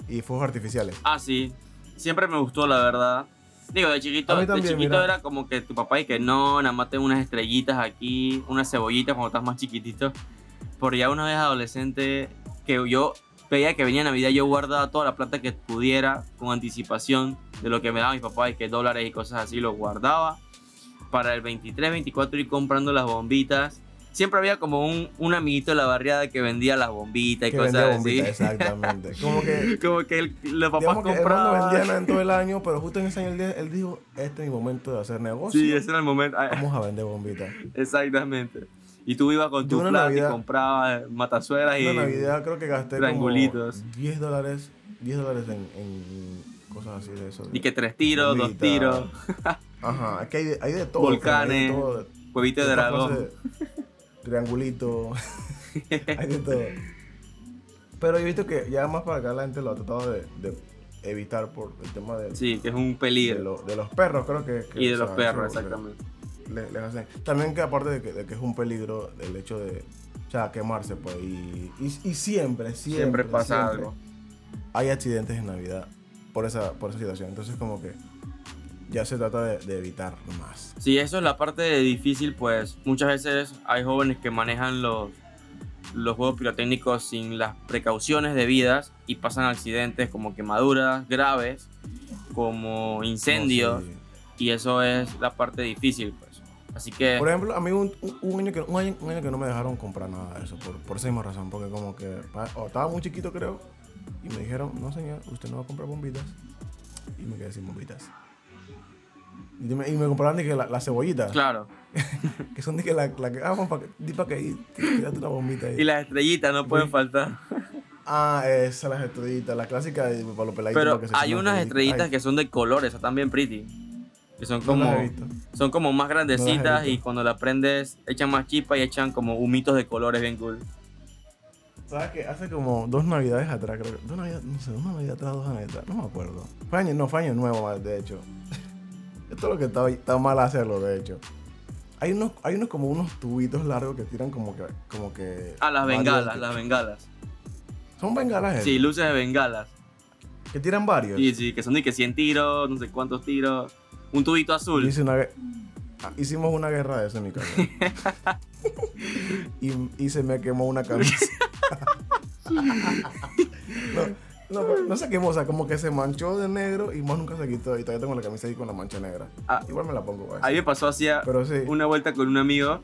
y fuegos artificiales. Ah, sí. Siempre me gustó, la verdad. Digo, de chiquito, mí de también, chiquito mira. era como que tu papá y que no, nada más tengo unas estrellitas aquí, unas cebollitas cuando estás más chiquitito. Por ya una vez adolescente, que yo veía que venía Navidad, yo guardaba toda la plata que pudiera con anticipación de lo que me daba mi papá y que dólares y cosas así, lo guardaba. Para el 23, 24 ir comprando las bombitas. Siempre había como un, un amiguito de la barriada que vendía las bombitas y Que cosas así. exactamente. Como que, Como que el- los papás que compraban. vendía nada en todo el año, pero justo en ese año él, él dijo, este es mi momento de hacer negocio. Sí, ese era el momento. Ah, Vamos a vender bombitas. Exactamente. Y tú ibas con tu plata Navidad- y comprabas matazuelas y. Una Navidad creo que gasté triangulitos. como 10 dólares, 10 dólares en, en cosas así de eso. de- Y que tres tiros, dos Bombitas. tiros, Ajá, es que hay de, hay de todo. Volcanes, hay de de dragón. Triangulito. hay de todo. Pero yo he visto que ya más para acá la gente lo ha tratado de, de evitar por el tema de, Sí, que es un de, peligro. lo- de los perros, creo que. que, y de los sea, perros, le- exactamente. le- hacen. También que aparte de que, de que es un peligro el hecho de o sea, quemarse, pues. Y, y, y siempre, siempre, Siempre pasa siempre algo. Hay accidentes en Navidad por esa, por esa situación. Entonces, como que ya se trata de, de evitar más. Sí, eso es la parte de difícil, pues muchas veces hay jóvenes que manejan los, los juegos pirotécnicos sin las precauciones debidas y pasan accidentes como quemaduras graves, como incendios, No, sí. y eso es la parte difícil, pues. Así que... Por ejemplo, a mí un, un- año que, un, año, un año que no me dejaron comprar nada de eso, por, por esa misma razón, porque como que pa- o estaba muy chiquito creo, y me dijeron, no señor, usted no va a comprar bombitas, y me quedé sin bombitas. Y me, y me compraron dije, la- las cebollitas, Claro. que son dije, la, la que, ah, para que, di pa' que ahí, tírate una bombita ahí. Y las estrellitas no pueden faltar. Ah, esas las estrellitas, la clásica de, para los peladitos. Pero que se hay unas estrellitas Ay, que son de colores, están bien pretty. Que son no como, las he visto. son como más grandecitas y cuando la prendes echan más chispa y echan como humitos de colores bien cool. ¿Sabes qué? Hace como dos navidades atrás, creo que. Dos navidades, no sé, una navidad atrás, dos navidades atrás, no me acuerdo. Fue año, no, fue año nuevo, de hecho. Esto es lo que está, está mal hacerlo, de hecho. Hay unos, hay unos como unos tubitos largos que tiran como que. Como que Ah, las bengalas, que- las bengalas. Son bengalas, esas? Sí, luces de bengalas. Que tiran varios. Sí, sí, que son de que 100 tiros, no sé cuántos tiros. Un tubito azul. hice una ah, hicimos una guerra de eso en mi casa. y, y se me quemó una camisa. no, no, no se quemó, o sea, como que se manchó de negro y más nunca se quitó. Y todavía tengo la camisa ahí con la mancha negra. Ah. Igual me la pongo, güey. A mí me pasó hacía sí. una vuelta con un amigo.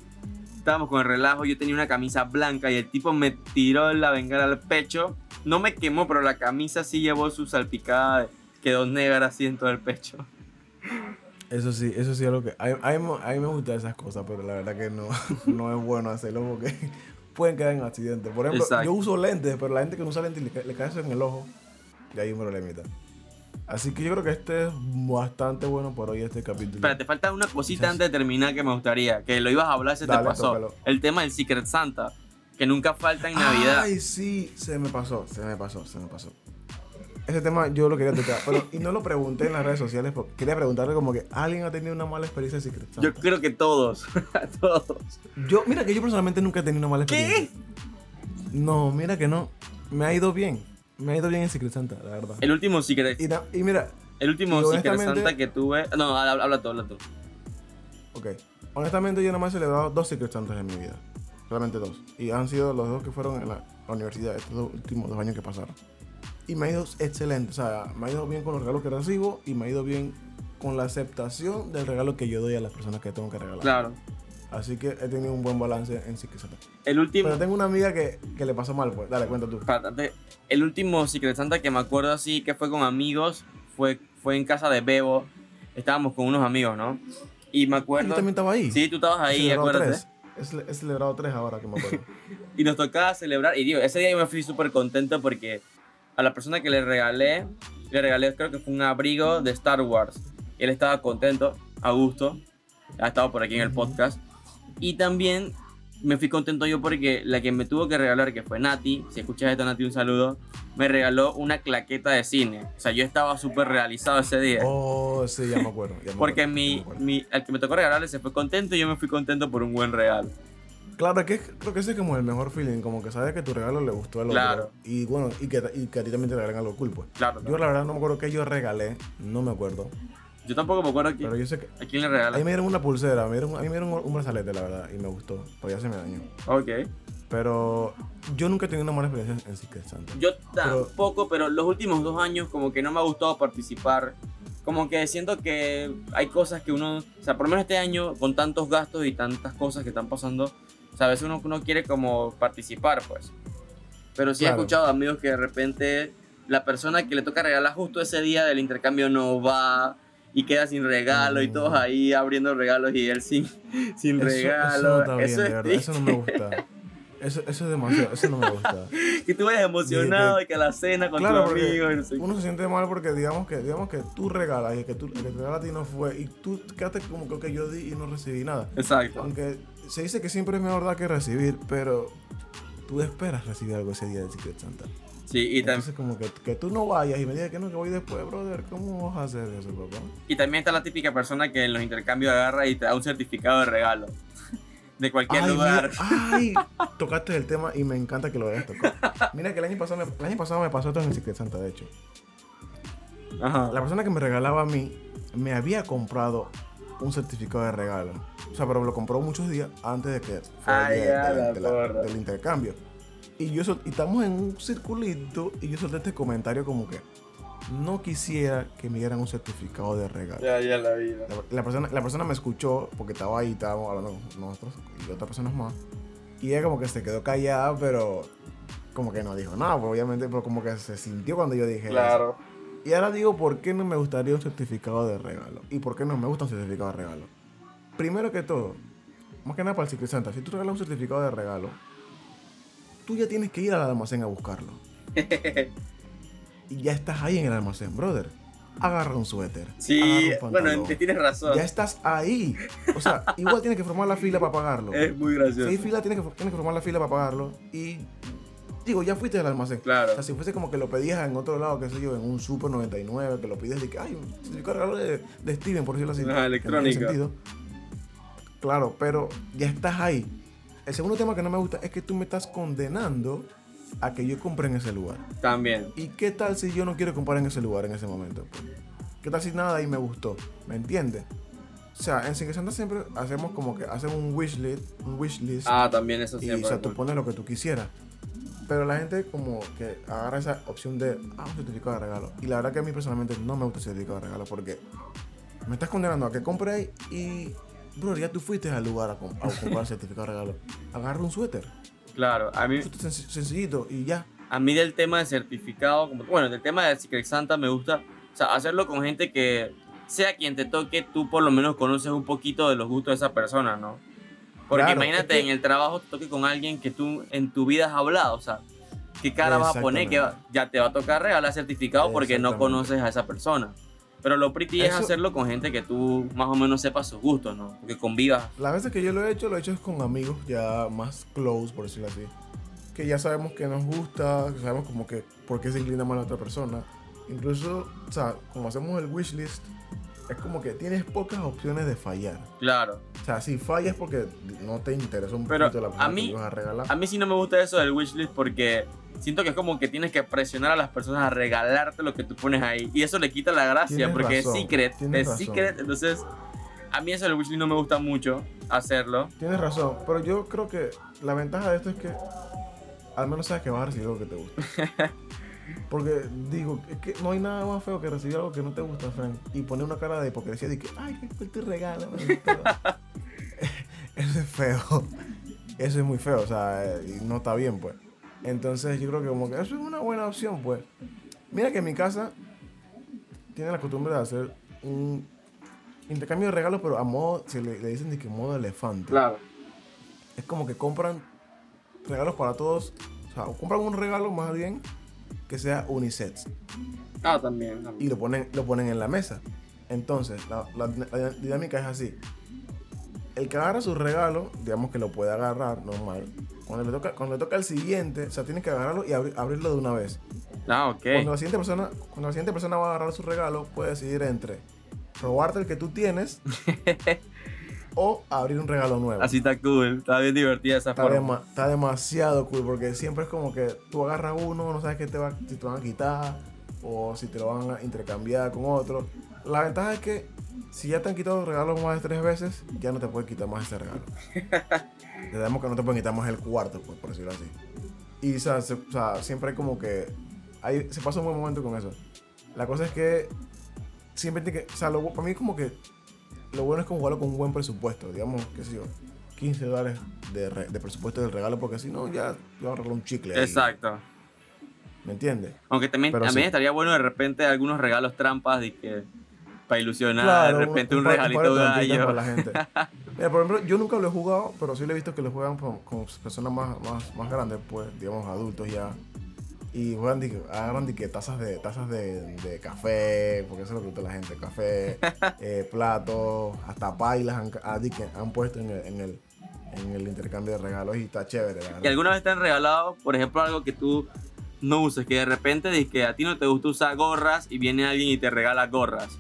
Estábamos con el relajo, yo tenía una camisa blanca y el tipo me tiró la bengala al pecho. No me quemó, pero la camisa sí llevó su salpicada. Quedó negra así en todo el pecho. Eso sí, eso sí es lo que. A, a mí me gustan esas cosas, pero la verdad que no, no es bueno hacerlo porque pueden quedar en accidentes. Por ejemplo, Exacto. yo uso lentes, pero la gente que no usa lentes le, le cae eso en el ojo. Y hay un problemita. Así que yo creo que este es bastante bueno por hoy, este capítulo. Espera, te falta una cosita antes de terminar que me gustaría. Que lo ibas a hablar, se te Dale, pasó. tócalo. El tema del Secret Santa. Que nunca falta en Navidad. Ay, sí, se me pasó, se me pasó, se me pasó. Ese tema yo lo quería tocar, pero y no lo pregunté en las redes sociales porque quería preguntarle como que alguien ha tenido una mala experiencia de Secret Santa. Yo creo que todos. todos. Yo, mira que yo personalmente nunca he tenido una mala experiencia. ¿Qué? No, mira que no. Me ha ido bien. Me ha ido bien en Secret Santa, la verdad. El último Secret, Y, na- y mira, el último Secret Santa que tuve. No, habla, habla tú, habla tú. ok. Honestamente yo nada más he celebrado dos Secret Santas en mi vida. Solamente dos. Y han sido los dos que fueron en la, la universidad, estos últimos dos años que pasaron. Y me ha ido excelente. O sea, me ha ido bien con los regalos que recibo y me ha ido bien con la aceptación del regalo que yo doy a las personas que tengo que regalar. Claro. Así que he tenido un buen balance en Secret Santa. El último. Pero tengo una amiga que, que le pasó mal, pues. Dale, cuenta tú. El último Secret Santa que me acuerdo así que fue con amigos fue, fue en casa de Bebo. Estábamos con unos amigos, ¿no? Y me Ah, acuerdo. Yo también estaba ahí. Sí, tú estabas ahí, acuérdate. tres. He cele- He celebrado tres ahora que me acuerdo. Y nos tocaba celebrar. Y digo, ese día yo me fui súper contento porque a la persona que le regalé, le regalé creo que fue un abrigo de Star Wars. Él estaba contento, a gusto. Ha estado por aquí en el podcast. Y también me fui contento yo porque la que me tuvo que regalar, que fue Nati, si escuchas esto Nati, un saludo, me regaló una claqueta de cine. O sea, yo estaba súper realizado ese día. Oh, sí, ya me acuerdo. ya me porque acuerdo, ya me mi, acuerdo. mi, el que me tocó regalarle se fue contento y yo me fui contento por un buen regalo. Claro, que creo que ese es como el mejor feeling, como que sabes que tu regalo le gustó al Claro. otro. Y bueno, y que, y que a ti también te regalen algo cool, pues. Claro. Yo claro. la verdad no me acuerdo qué yo regalé, no me acuerdo. Yo tampoco me acuerdo a quién, Pero yo sé que... a quién le A regala. mí me dieron una pulsera, me dieron- a mí me dieron un, brazalete, la verdad, y me gustó, pero ya se me dañó. Ok. Pero yo nunca he tenido una mala experiencia en Secret Santa. Yo Pero- tampoco, pero los últimos dos años como que no me ha gustado participar. Como que siento que hay cosas que uno, o sea, por lo menos este año, con tantos gastos y tantas cosas que están pasando, veces uno, uno quiere como participar, pues. Pero sí he Claro. escuchado amigos que de repente la persona que le toca regalar justo ese día del intercambio no va y queda sin regalo y Mm. todos ahí abriendo regalos y él sin, sin Eso, regalo. eso no bien, Eso de es verdad, eso no me gusta. Eso, eso es demasiado, eso no me gusta. Que tú vayas emocionado y que a la cena con Claro, tu porque amigo y no sé. Uno se siente mal porque digamos que digamos que tú regalas y el que tú el que te regala a ti no fue y tú quedaste como que ok, yo di y no recibí nada. Exacto. Aunque se dice que siempre es mejor dar que recibir, pero tú esperas recibir algo ese día del Secret Santa. Sí, y, tam- Entonces como que, que tú no vayas y me digas que no, que voy después, brother, ¿cómo vas a hacer eso, papá? y también está la típica persona que en los intercambios agarra y te da un certificado de regalo. De cualquier Ay, lugar. mira, ay, tocaste el tema y me encanta que lo hayas tocado. Mira que el año pasado me, el año pasado me pasó esto en el Secret Santa, de hecho. Ajá. La persona que me regalaba a mí me había comprado un certificado de regalo. O sea, pero lo compró muchos días antes de que fuera Ay, el día de- de del intercambio. Y yo sol- y estamos en un circulito y yo solté este comentario como que no quisiera que me dieran un certificado de regalo. Ya, ya la vida. La, la persona, la persona me escuchó porque estaba ahí, estábamos hablando nosotros y otras personas más. Y ella como que se quedó callada, pero como que no dijo nada, pues, obviamente, pero como que se sintió cuando yo dije eso. Y ahora digo, ¿por qué no me gustaría un certificado de regalo? ¿Y por qué no me gusta un certificado de regalo? Primero que todo, más que nada para el Secret Santa, si tú regalas un certificado de regalo, tú ya tienes que ir al almacén a buscarlo. Y ya estás ahí en el almacén, brother. Agarra un suéter. sí, bueno, pantalón. te tienes razón. Ya estás ahí. O sea, igual tienes que formar la fila para pagarlo. Es muy Si gracioso. hay fila, tienes que, tienes que formar la fila para pagarlo. Y digo, ya fuiste al almacén. Claro. O sea, si fuese como que lo pedías en otro lado, qué sé yo, en un Super 99, que lo pides y que, ay, un certificado de de, Steven, por decirlo así. Tiene electrónica. sentido. Claro, pero ya estás ahí. El segundo tema que no me gusta es que tú me estás condenando a que yo compre en ese lugar. También. ¿Y qué tal si yo no quiero comprar en ese lugar en ese momento? ¿Qué tal si nada ahí me gustó? ¿Me entiendes? O sea, en Secret Santa siempre hacemos como que hacemos un wish list, un wish list Ah, también eso y siempre. o sea, tú pones lo que tú quisieras. Pero la gente como que agarra esa opción de, ah, un certificado de regalo. Y la verdad que a mí personalmente no me gusta el certificado de regalo porque me estás condenando a que compre ahí y, bro, ya tú fuiste al lugar a, com- a comprar el certificado de regalo. Agarra un suéter. Claro, a mí, Un suéter sencillito y ya. a mí del tema de certificado, como- bueno, del tema de Secret Santa me gusta, o sea, hacerlo con gente que sea quien te toque, tú por lo menos conoces un poquito de los gustos de esa persona, ¿no? Porque Claro, imagínate es que- en el trabajo te toque con alguien que tú en tu vida has hablado, o sea, ¿qué cara vas a poner? Que ya te va a tocar regalar certificado porque no conoces a esa persona. Pero lo pretty es Eso- hacerlo con gente que tú más o menos sepas sus gustos, ¿no? Que convivas. Las veces que yo lo he hecho, lo he hecho con amigos ya más close, por decirlo así. Que ya sabemos que nos gusta, que sabemos como que por qué se inclina más la otra persona. Incluso, o sea, como hacemos el wish list, es como que tienes pocas opciones de fallar. Claro. O sea, si fallas porque no te interesa un Pero poquito la persona a mí- que ibas a regalar. A mí sí no me gusta eso del wishlist porque siento que es como que tienes que presionar a las personas a regalarte lo que tú pones ahí. Y eso le quita la gracia Tienes porque razón, es secret. Es razón. secret. Entonces, a mí eso del wishlist no me gusta mucho hacerlo. Tienes razón, pero yo creo que la ventaja de esto es que al menos sabes que vas a recibir algo que te gusta. Porque digo, es que no hay nada más feo que recibir algo que no te gusta, Frank. Y poner una cara de hipocresía de que, ay, qué te regalo. man", pero- Eso es feo. Eso es muy feo, o sea, y no está bien, pues. Entonces yo creo que como que eso es una buena opción, pues. Mira que en mi casa tiene la costumbre de hacer un intercambio de regalos, pero a modo, se le, le dicen de que modo elefante. Claro. Es como que compran regalos para todos. O sea, o compran un regalo más bien que sea unisex. Ah, también. Y lo ponen, lo ponen en la mesa. Entonces, la, la- la dinámica es así. El que agarra su regalo, digamos que lo puede agarrar normal. Cuando le toca, cuando le toca el siguiente, o sea, tiene que agarrarlo y abri- abrirlo de una vez. Ah, ok. Cuando la siguiente persona, cuando la siguiente persona va a agarrar su regalo, puede decidir entre robarte el que tú tienes o abrir un regalo nuevo. Así está cool, está bien divertida esa Está, forma. dema- está demasiado cool porque siempre es como que tú agarras uno, no sabes qué te va, si te van a quitar o si te lo van a intercambiar con otro. La ventaja es que si ya te han quitado el regalo más de tres veces, ya no te pueden quitar más ese regalo. Damos que no te pueden quitar más el cuarto, pues, por decirlo así. Y o sea, se- o sea, siempre hay como que hay, se pasa un buen momento con eso. La cosa es que siempre tiene que, o sea, lo, para mí como que lo bueno es como jugarlo con un buen presupuesto, digamos, qué sé yo, 15 dólares de, re- de presupuesto del regalo, porque si no, ya te va a arreglar un chicle. ahí, Exacto. ¿Me entiendes? Aunque también, Pero también sí. estaría bueno de repente algunos regalos trampas de que para ilusionar, de repente un, par- regalito gallo. para la gente. Mira, por ejemplo, yo nunca lo he jugado, pero sí lo he visto que lo juegan con, con personas más, más, más grandes, pues, digamos, adultos ya. Y juegan, di que- agarran di que tazas de tazas de, de café, porque eso es lo que gusta la gente, café, eh, platos, hasta pailas han, ah, han puesto en el, en, el, en el intercambio de regalos y está chévere, la ¿Y verdad. alguna vez te han regalado, por ejemplo, algo que tú no uses? Que de repente dices que a ti no te gusta usar gorras y viene alguien y te regala gorras.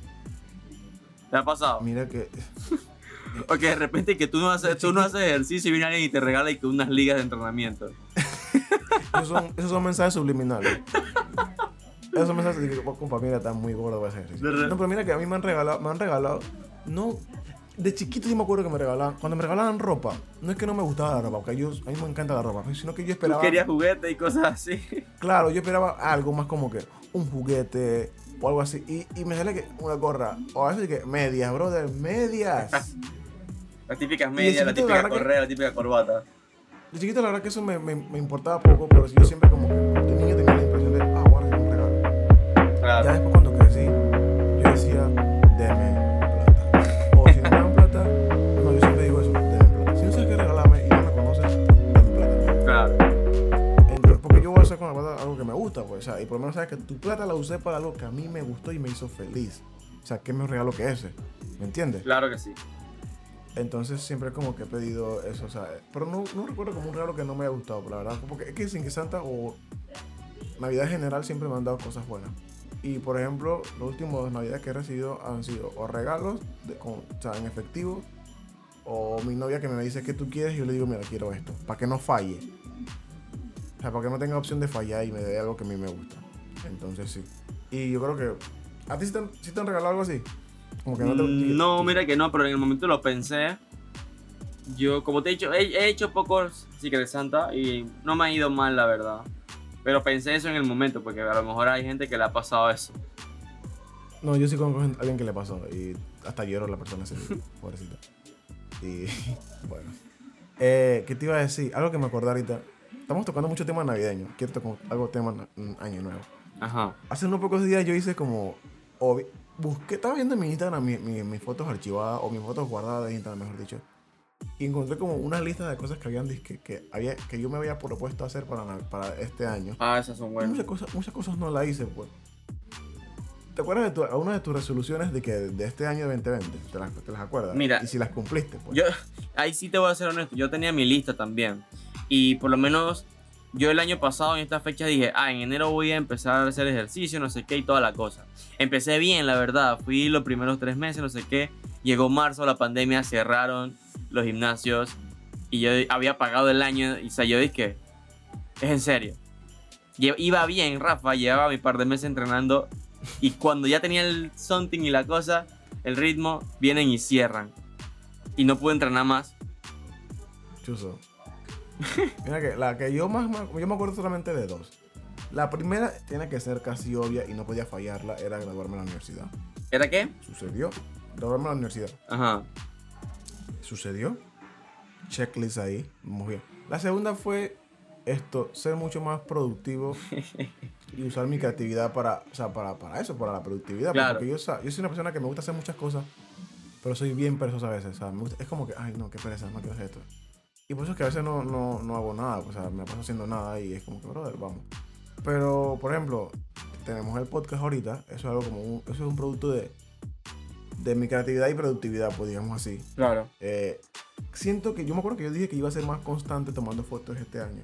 ¿Te ha pasado? Mira que O que de repente que tú no haces, tú no haces ejercicio y viene alguien y te regala y que unas ligas de entrenamiento. Esos son, esos son mensajes subliminales. Esos mensajes de que, "Oh, compa, mira, está muy gordo para hacer ejercicio". De re- No, pero mira que a mí me han regalado, me han regalado, no, de chiquito sí me acuerdo que me regalaban, cuando me regalaban ropa, no es que no me gustaba la ropa, porque yo, a mí me encanta la ropa, sino que yo Tú esperaba, querías juguetes y cosas así. claro, yo esperaba algo más como que un juguete o algo así, y, y me sale que una gorra, o a veces que medias, brother, medias. Las típicas medias, la típica verdad que- correa, la típica corbata. De chiquito la verdad que eso me, me, me importaba poco, pero yo siempre como que de niño tenía la impresión de, ah, bueno, es un regalo. Ya Claro. después cuando crecí, yo decía, deme plata. O si no me dan plata, no, yo siempre digo eso, deme plata. Si no sabes qué regalarme y no me conoces, dame plata. Claro. Entonces, porque yo voy a hacer con la plata algo que me gusta, pues, o sea, y por lo menos sabes que tu plata la usé para algo que a mí me gustó y me hizo feliz. O sea, ¿qué mejor regalo que ese? ¿Me entiendes? Claro que sí. Entonces siempre como que he pedido eso, o sea, pero no, no recuerdo como un regalo que no me haya gustado, la verdad, porque es que sin que Santa o Navidad en general siempre me han dado cosas buenas. Y por ejemplo, los últimos Navidades que he recibido han sido o regalos de- con, o sea, en efectivo, o mi novia que me dice que tú quieres y yo le digo, mira, quiero esto, para que no falle. O sea, para que no tenga opción de fallar y me dé algo que a mí me gusta. Entonces sí. Y yo creo que... ¿A ti sí te sí te han regalado algo así? Como que no te... Mm, No, mira que no, pero en el momento lo pensé. Yo, como te he dicho, he, he hecho pocos Secret Santa y no me ha ido mal, la verdad. Pero pensé eso en el momento, porque a lo mejor hay gente que le ha pasado eso. No, yo sí conozco a alguien que le pasó y hasta lloró la persona día, pobrecita. Y bueno. Eh, ¿Qué te iba a decir? Algo que me acordé ahorita. Estamos tocando mucho tema navideño. Quiero tocar algo tema año nuevo. Ajá. Hace unos pocos días yo hice como... busqué, estaba viendo en mi Instagram mi- mi- mis fotos archivadas o mis fotos guardadas de Instagram, mejor dicho. Y encontré como una lista de cosas que habían que, que había que yo me había propuesto hacer para, para este año. Ah, esas son buenas. Muchas cosas, muchas cosas no las hice, pues. ¿Te acuerdas de tu, una de tus resoluciones de que de este año 2020? ¿Te las, te las acuerdas? Mira. Y si las cumpliste, pues. Yo, ahí sí te voy a ser honesto, yo tenía mi lista también. Y por lo menos yo el año pasado en esta fecha dije, ah, en enero voy a empezar a hacer ejercicio, no sé qué y toda la cosa. Empecé bien, la verdad, fui los primeros tres meses, no sé qué. Llegó marzo, la pandemia, cerraron los gimnasios y yo había pagado el año y o sea, yo dije, es en serio. Iba bien, Rafa, llevaba mi par de meses entrenando y cuando ya tenía el something y la cosa, el ritmo, vienen y cierran. Y no pude entrenar más. Chuzo. Mira que la que yo más, yo me acuerdo solamente de dos. La primera tiene que ser casi obvia y no podía fallarla, era graduarme en la universidad. ¿Era qué? Sucedió. Graduarme en la universidad. Ajá. Sucedió. Checklist ahí. Muy bien. La segunda fue esto, ser mucho más productivo y usar mi creatividad para, o sea, para, para eso, para la productividad. Claro. Porque yo, o sea, yo soy una persona que me gusta hacer muchas cosas, pero soy bien perezoso a veces. o sea, me gusta- es como que, ay, no, qué pereza, no quiero hacer esto. Y por eso es que a veces no, no, no hago nada, o sea, me paso haciendo nada y es como que, brother, vamos. Pero, por ejemplo, tenemos el podcast ahorita, eso es algo como un, eso es un producto de, de mi creatividad y productividad, pues digamos así. Claro. Eh, siento que yo me acuerdo que yo dije que iba a ser más constante tomando fotos este año.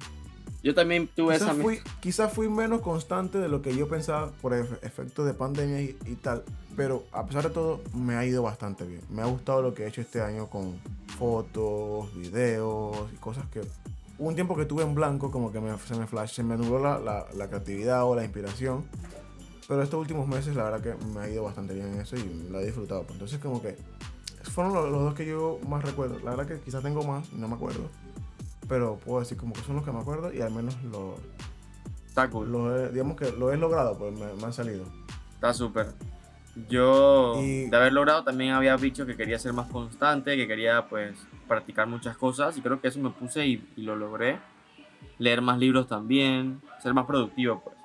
Yo también tuve Quizás esa fui, quizás fui menos constante de lo que yo pensaba por efe- efecto de pandemia y, y tal, pero a pesar de todo me ha ido bastante bien. Me ha gustado lo que he hecho este año con fotos, videos y cosas que... Un tiempo que tuve en blanco, como que me- se me flash, se me nubló la, la- la creatividad o la inspiración. Pero estos últimos meses la verdad que me ha ido bastante bien en eso y lo he disfrutado. Entonces como que fueron los, los dos que yo más recuerdo. La verdad que quizás tengo más, no me acuerdo. Pero puedo decir como que son los que me acuerdo y al menos los, Está cool. lo he- digamos que lo he logrado, pues me, me han salido. Está súper. Yo, Y- de haber logrado, también había dicho que quería ser más constante, que quería, pues, practicar muchas cosas. Y creo que eso me puse y, y lo logré. Leer más libros también, ser más productivo, pues.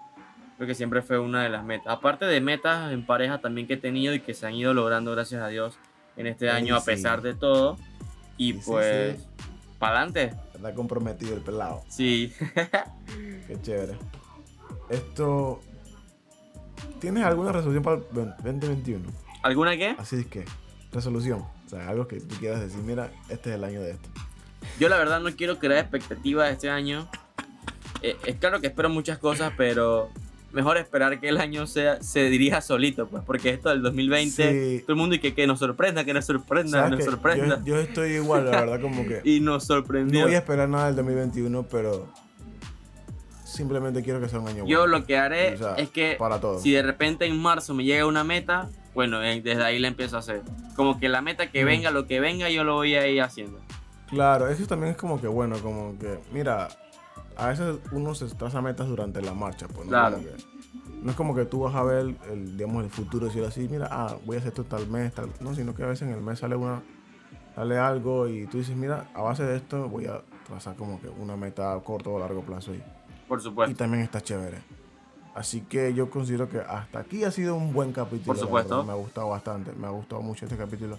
Creo que siempre fue una de las metas. Aparte de metas en pareja también que he tenido y que se han ido logrando, gracias a Dios, en este año, a sí. pesar de todo. Y pues, sí. Para adelante. Está comprometido el pelado. Sí. Qué chévere. Esto. ¿Tienes alguna resolución para el 2021? ¿Alguna qué? Así es que, resolución. O sea, algo que tú quieras decir, mira, este es el año de esto. Yo la verdad no quiero crear expectativas este año. Eh, es claro que espero muchas cosas, pero mejor esperar que el año sea, se dirija solito, pues, porque esto del 2020, Sí. todo el mundo y que, que nos sorprenda, que nos sorprenda, ¿Sabes nos sorprenda. Yo, yo estoy igual, la verdad, como que. y nos No sorprendió. voy a esperar nada del 2021, pero. Simplemente quiero que sea un año bueno. Yo lo que haré O sea, es que Para todos. si de repente en marzo me llega una meta, bueno, eh, desde ahí la empiezo a hacer. Como que la meta que Mm. venga, lo que venga, yo lo voy a ir haciendo. Claro, eso también es como que bueno, como que, mira, a veces uno se traza metas durante la marcha, pues no, Claro. Como que- no es como que tú vas a ver el, digamos, el futuro y decir así, mira, ah, voy a hacer esto tal mes, tal, no, sino que a veces en el mes sale una, sale algo y tú dices, mira, a base de esto voy a trazar como que una meta a corto o largo plazo y, Por y supuesto. también está chévere. Así que yo considero que hasta aquí ha sido un buen capítulo. Por supuesto. Me ha gustado bastante, me ha gustado mucho este capítulo.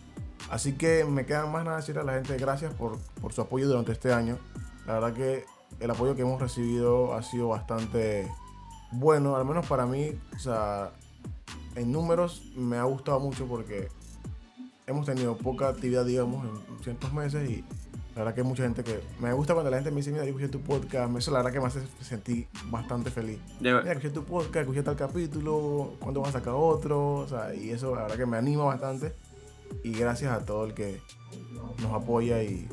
Así que me queda más nada decir a la gente gracias por, por su apoyo durante este año. La verdad que el apoyo que hemos recibido ha sido bastante bueno, al menos para mí. O sea, en números me ha gustado mucho porque hemos tenido poca actividad, digamos, en ciertos meses y la verdad que hay mucha gente que me gusta cuando la gente me dice, mira, yo escuché tu podcast, eso la verdad que me hace sentir bastante feliz. Mira, escuché tu podcast, escuché tal capítulo, ¿cuándo vas a sacar otro? O sea, y eso la verdad que me anima bastante. Y gracias a todo el que nos apoya y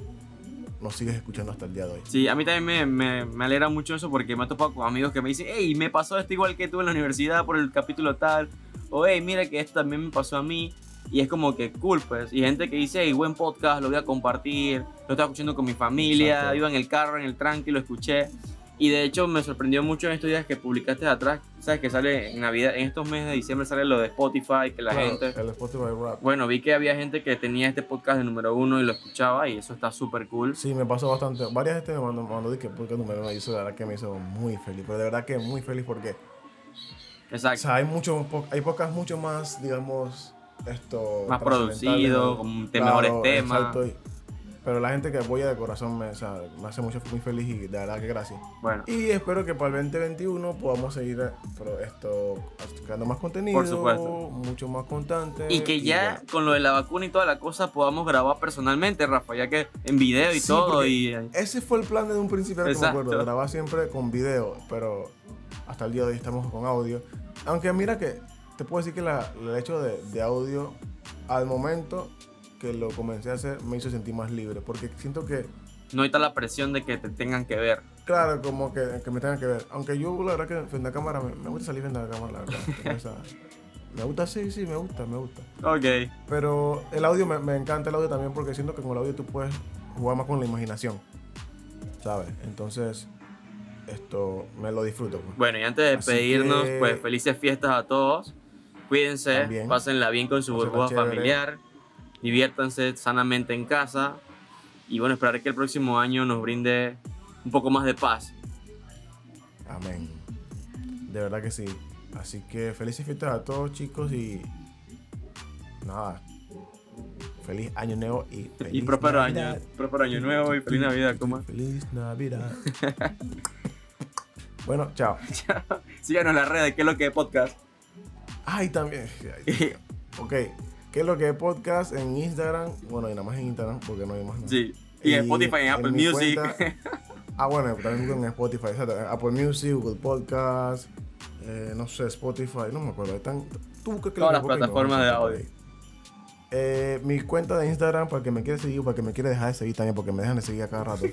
nos sigues escuchando hasta el día de hoy. Sí, a mí también me, me, me alegra mucho eso porque me he topado con amigos que me dicen, hey, me pasó esto igual que tú en la universidad por el capítulo tal, o hey, mira que esto también me pasó a mí. Y es como que cool, pues. Y gente que dice, hey, buen podcast, lo voy a compartir, lo estaba escuchando con mi familia, Exacto. iba en el carro, en el tranqui, lo escuché. Y de hecho me sorprendió mucho en estos días que publicaste atrás, sabes que sale en Navidad, en estos meses de diciembre sale lo de Spotify, que la Claro, gente... El Spotify Rap. Bueno, vi que había gente que tenía este podcast de número uno y lo escuchaba y eso está súper cool. Sí, me pasó bastante. Varias gente me mandó, me mandó que podcast número uno y eso la verdad que me hizo muy feliz. Pero de verdad que muy feliz porque o Exacto. sea, hay mucho, hay podcasts mucho más, digamos, esto... Más producido, con mejores temas. exacto, y- pero la gente que apoya de corazón me, o sea, me hace mucho muy feliz y de verdad que gracias. Bueno, Y espero que para el 2021 podamos seguir eh, esto, creando más contenido, Por supuesto. mucho más constante. y que ya bueno, con lo de la vacuna y toda la cosa podamos grabar personalmente, Rafa, ya que en video y Sí, todo. Y, Ese fue el plan desde un principio, que me acuerdo, grabar siempre con video, pero hasta el día de hoy estamos con audio. Aunque mira que te puedo decir que la- el hecho de, de audio al momento que lo comencé a hacer me hizo sentir más libre, porque siento que, no hay la presión de que te tengan que ver. claro, como que, que me tengan que ver. Aunque yo la verdad que frente a cámara, me, me gusta salir frente a la cámara, la verdad. Esa- me gusta, sí, sí, me gusta, me gusta. Ok. Pero el audio, me, me encanta el audio también porque siento que con el audio tú puedes jugar más con la imaginación, ¿sabes? Entonces, esto me lo disfruto. pues. Bueno, y antes de Así despedirnos, que- pues felices fiestas a todos. Cuídense, También. pásenla bien con su burbuja familiar. Diviértanse sanamente en casa. Y bueno, esperar que el próximo año nos brinde un poco más de paz. Amén. De verdad que sí. Así que felices fiestas a todos chicos y nada. Feliz año nuevo y y feliz próspero Navidad. año. Próspero año nuevo y feliz Navidad, ¿cómo es? Feliz Navidad. bueno, chao. Síganos en las redes, que es lo que es podcast. Ay, también. ay, ok. ¿Qué es lo que es podcast en Instagram? Bueno, y nada más en Instagram porque no hay más nada. Sí. Y en Spotify, en Apple Music. cuenta- Ah, bueno, también en Spotify, exacto. Apple Music, Google Podcast, eh, no sé, Spotify, no me acuerdo. Están, tú que Todas las plataformas de audio. Eh, mi cuenta de Instagram, para que me quiere seguir, para que me quiere dejar de seguir también, porque me dejan de seguir a cada rato.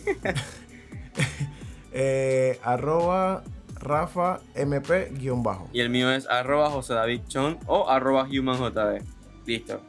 eh, arroba Rafa MP guion bajo. Y el mío es arroba José David Chon o arroba HumanJD. Listo.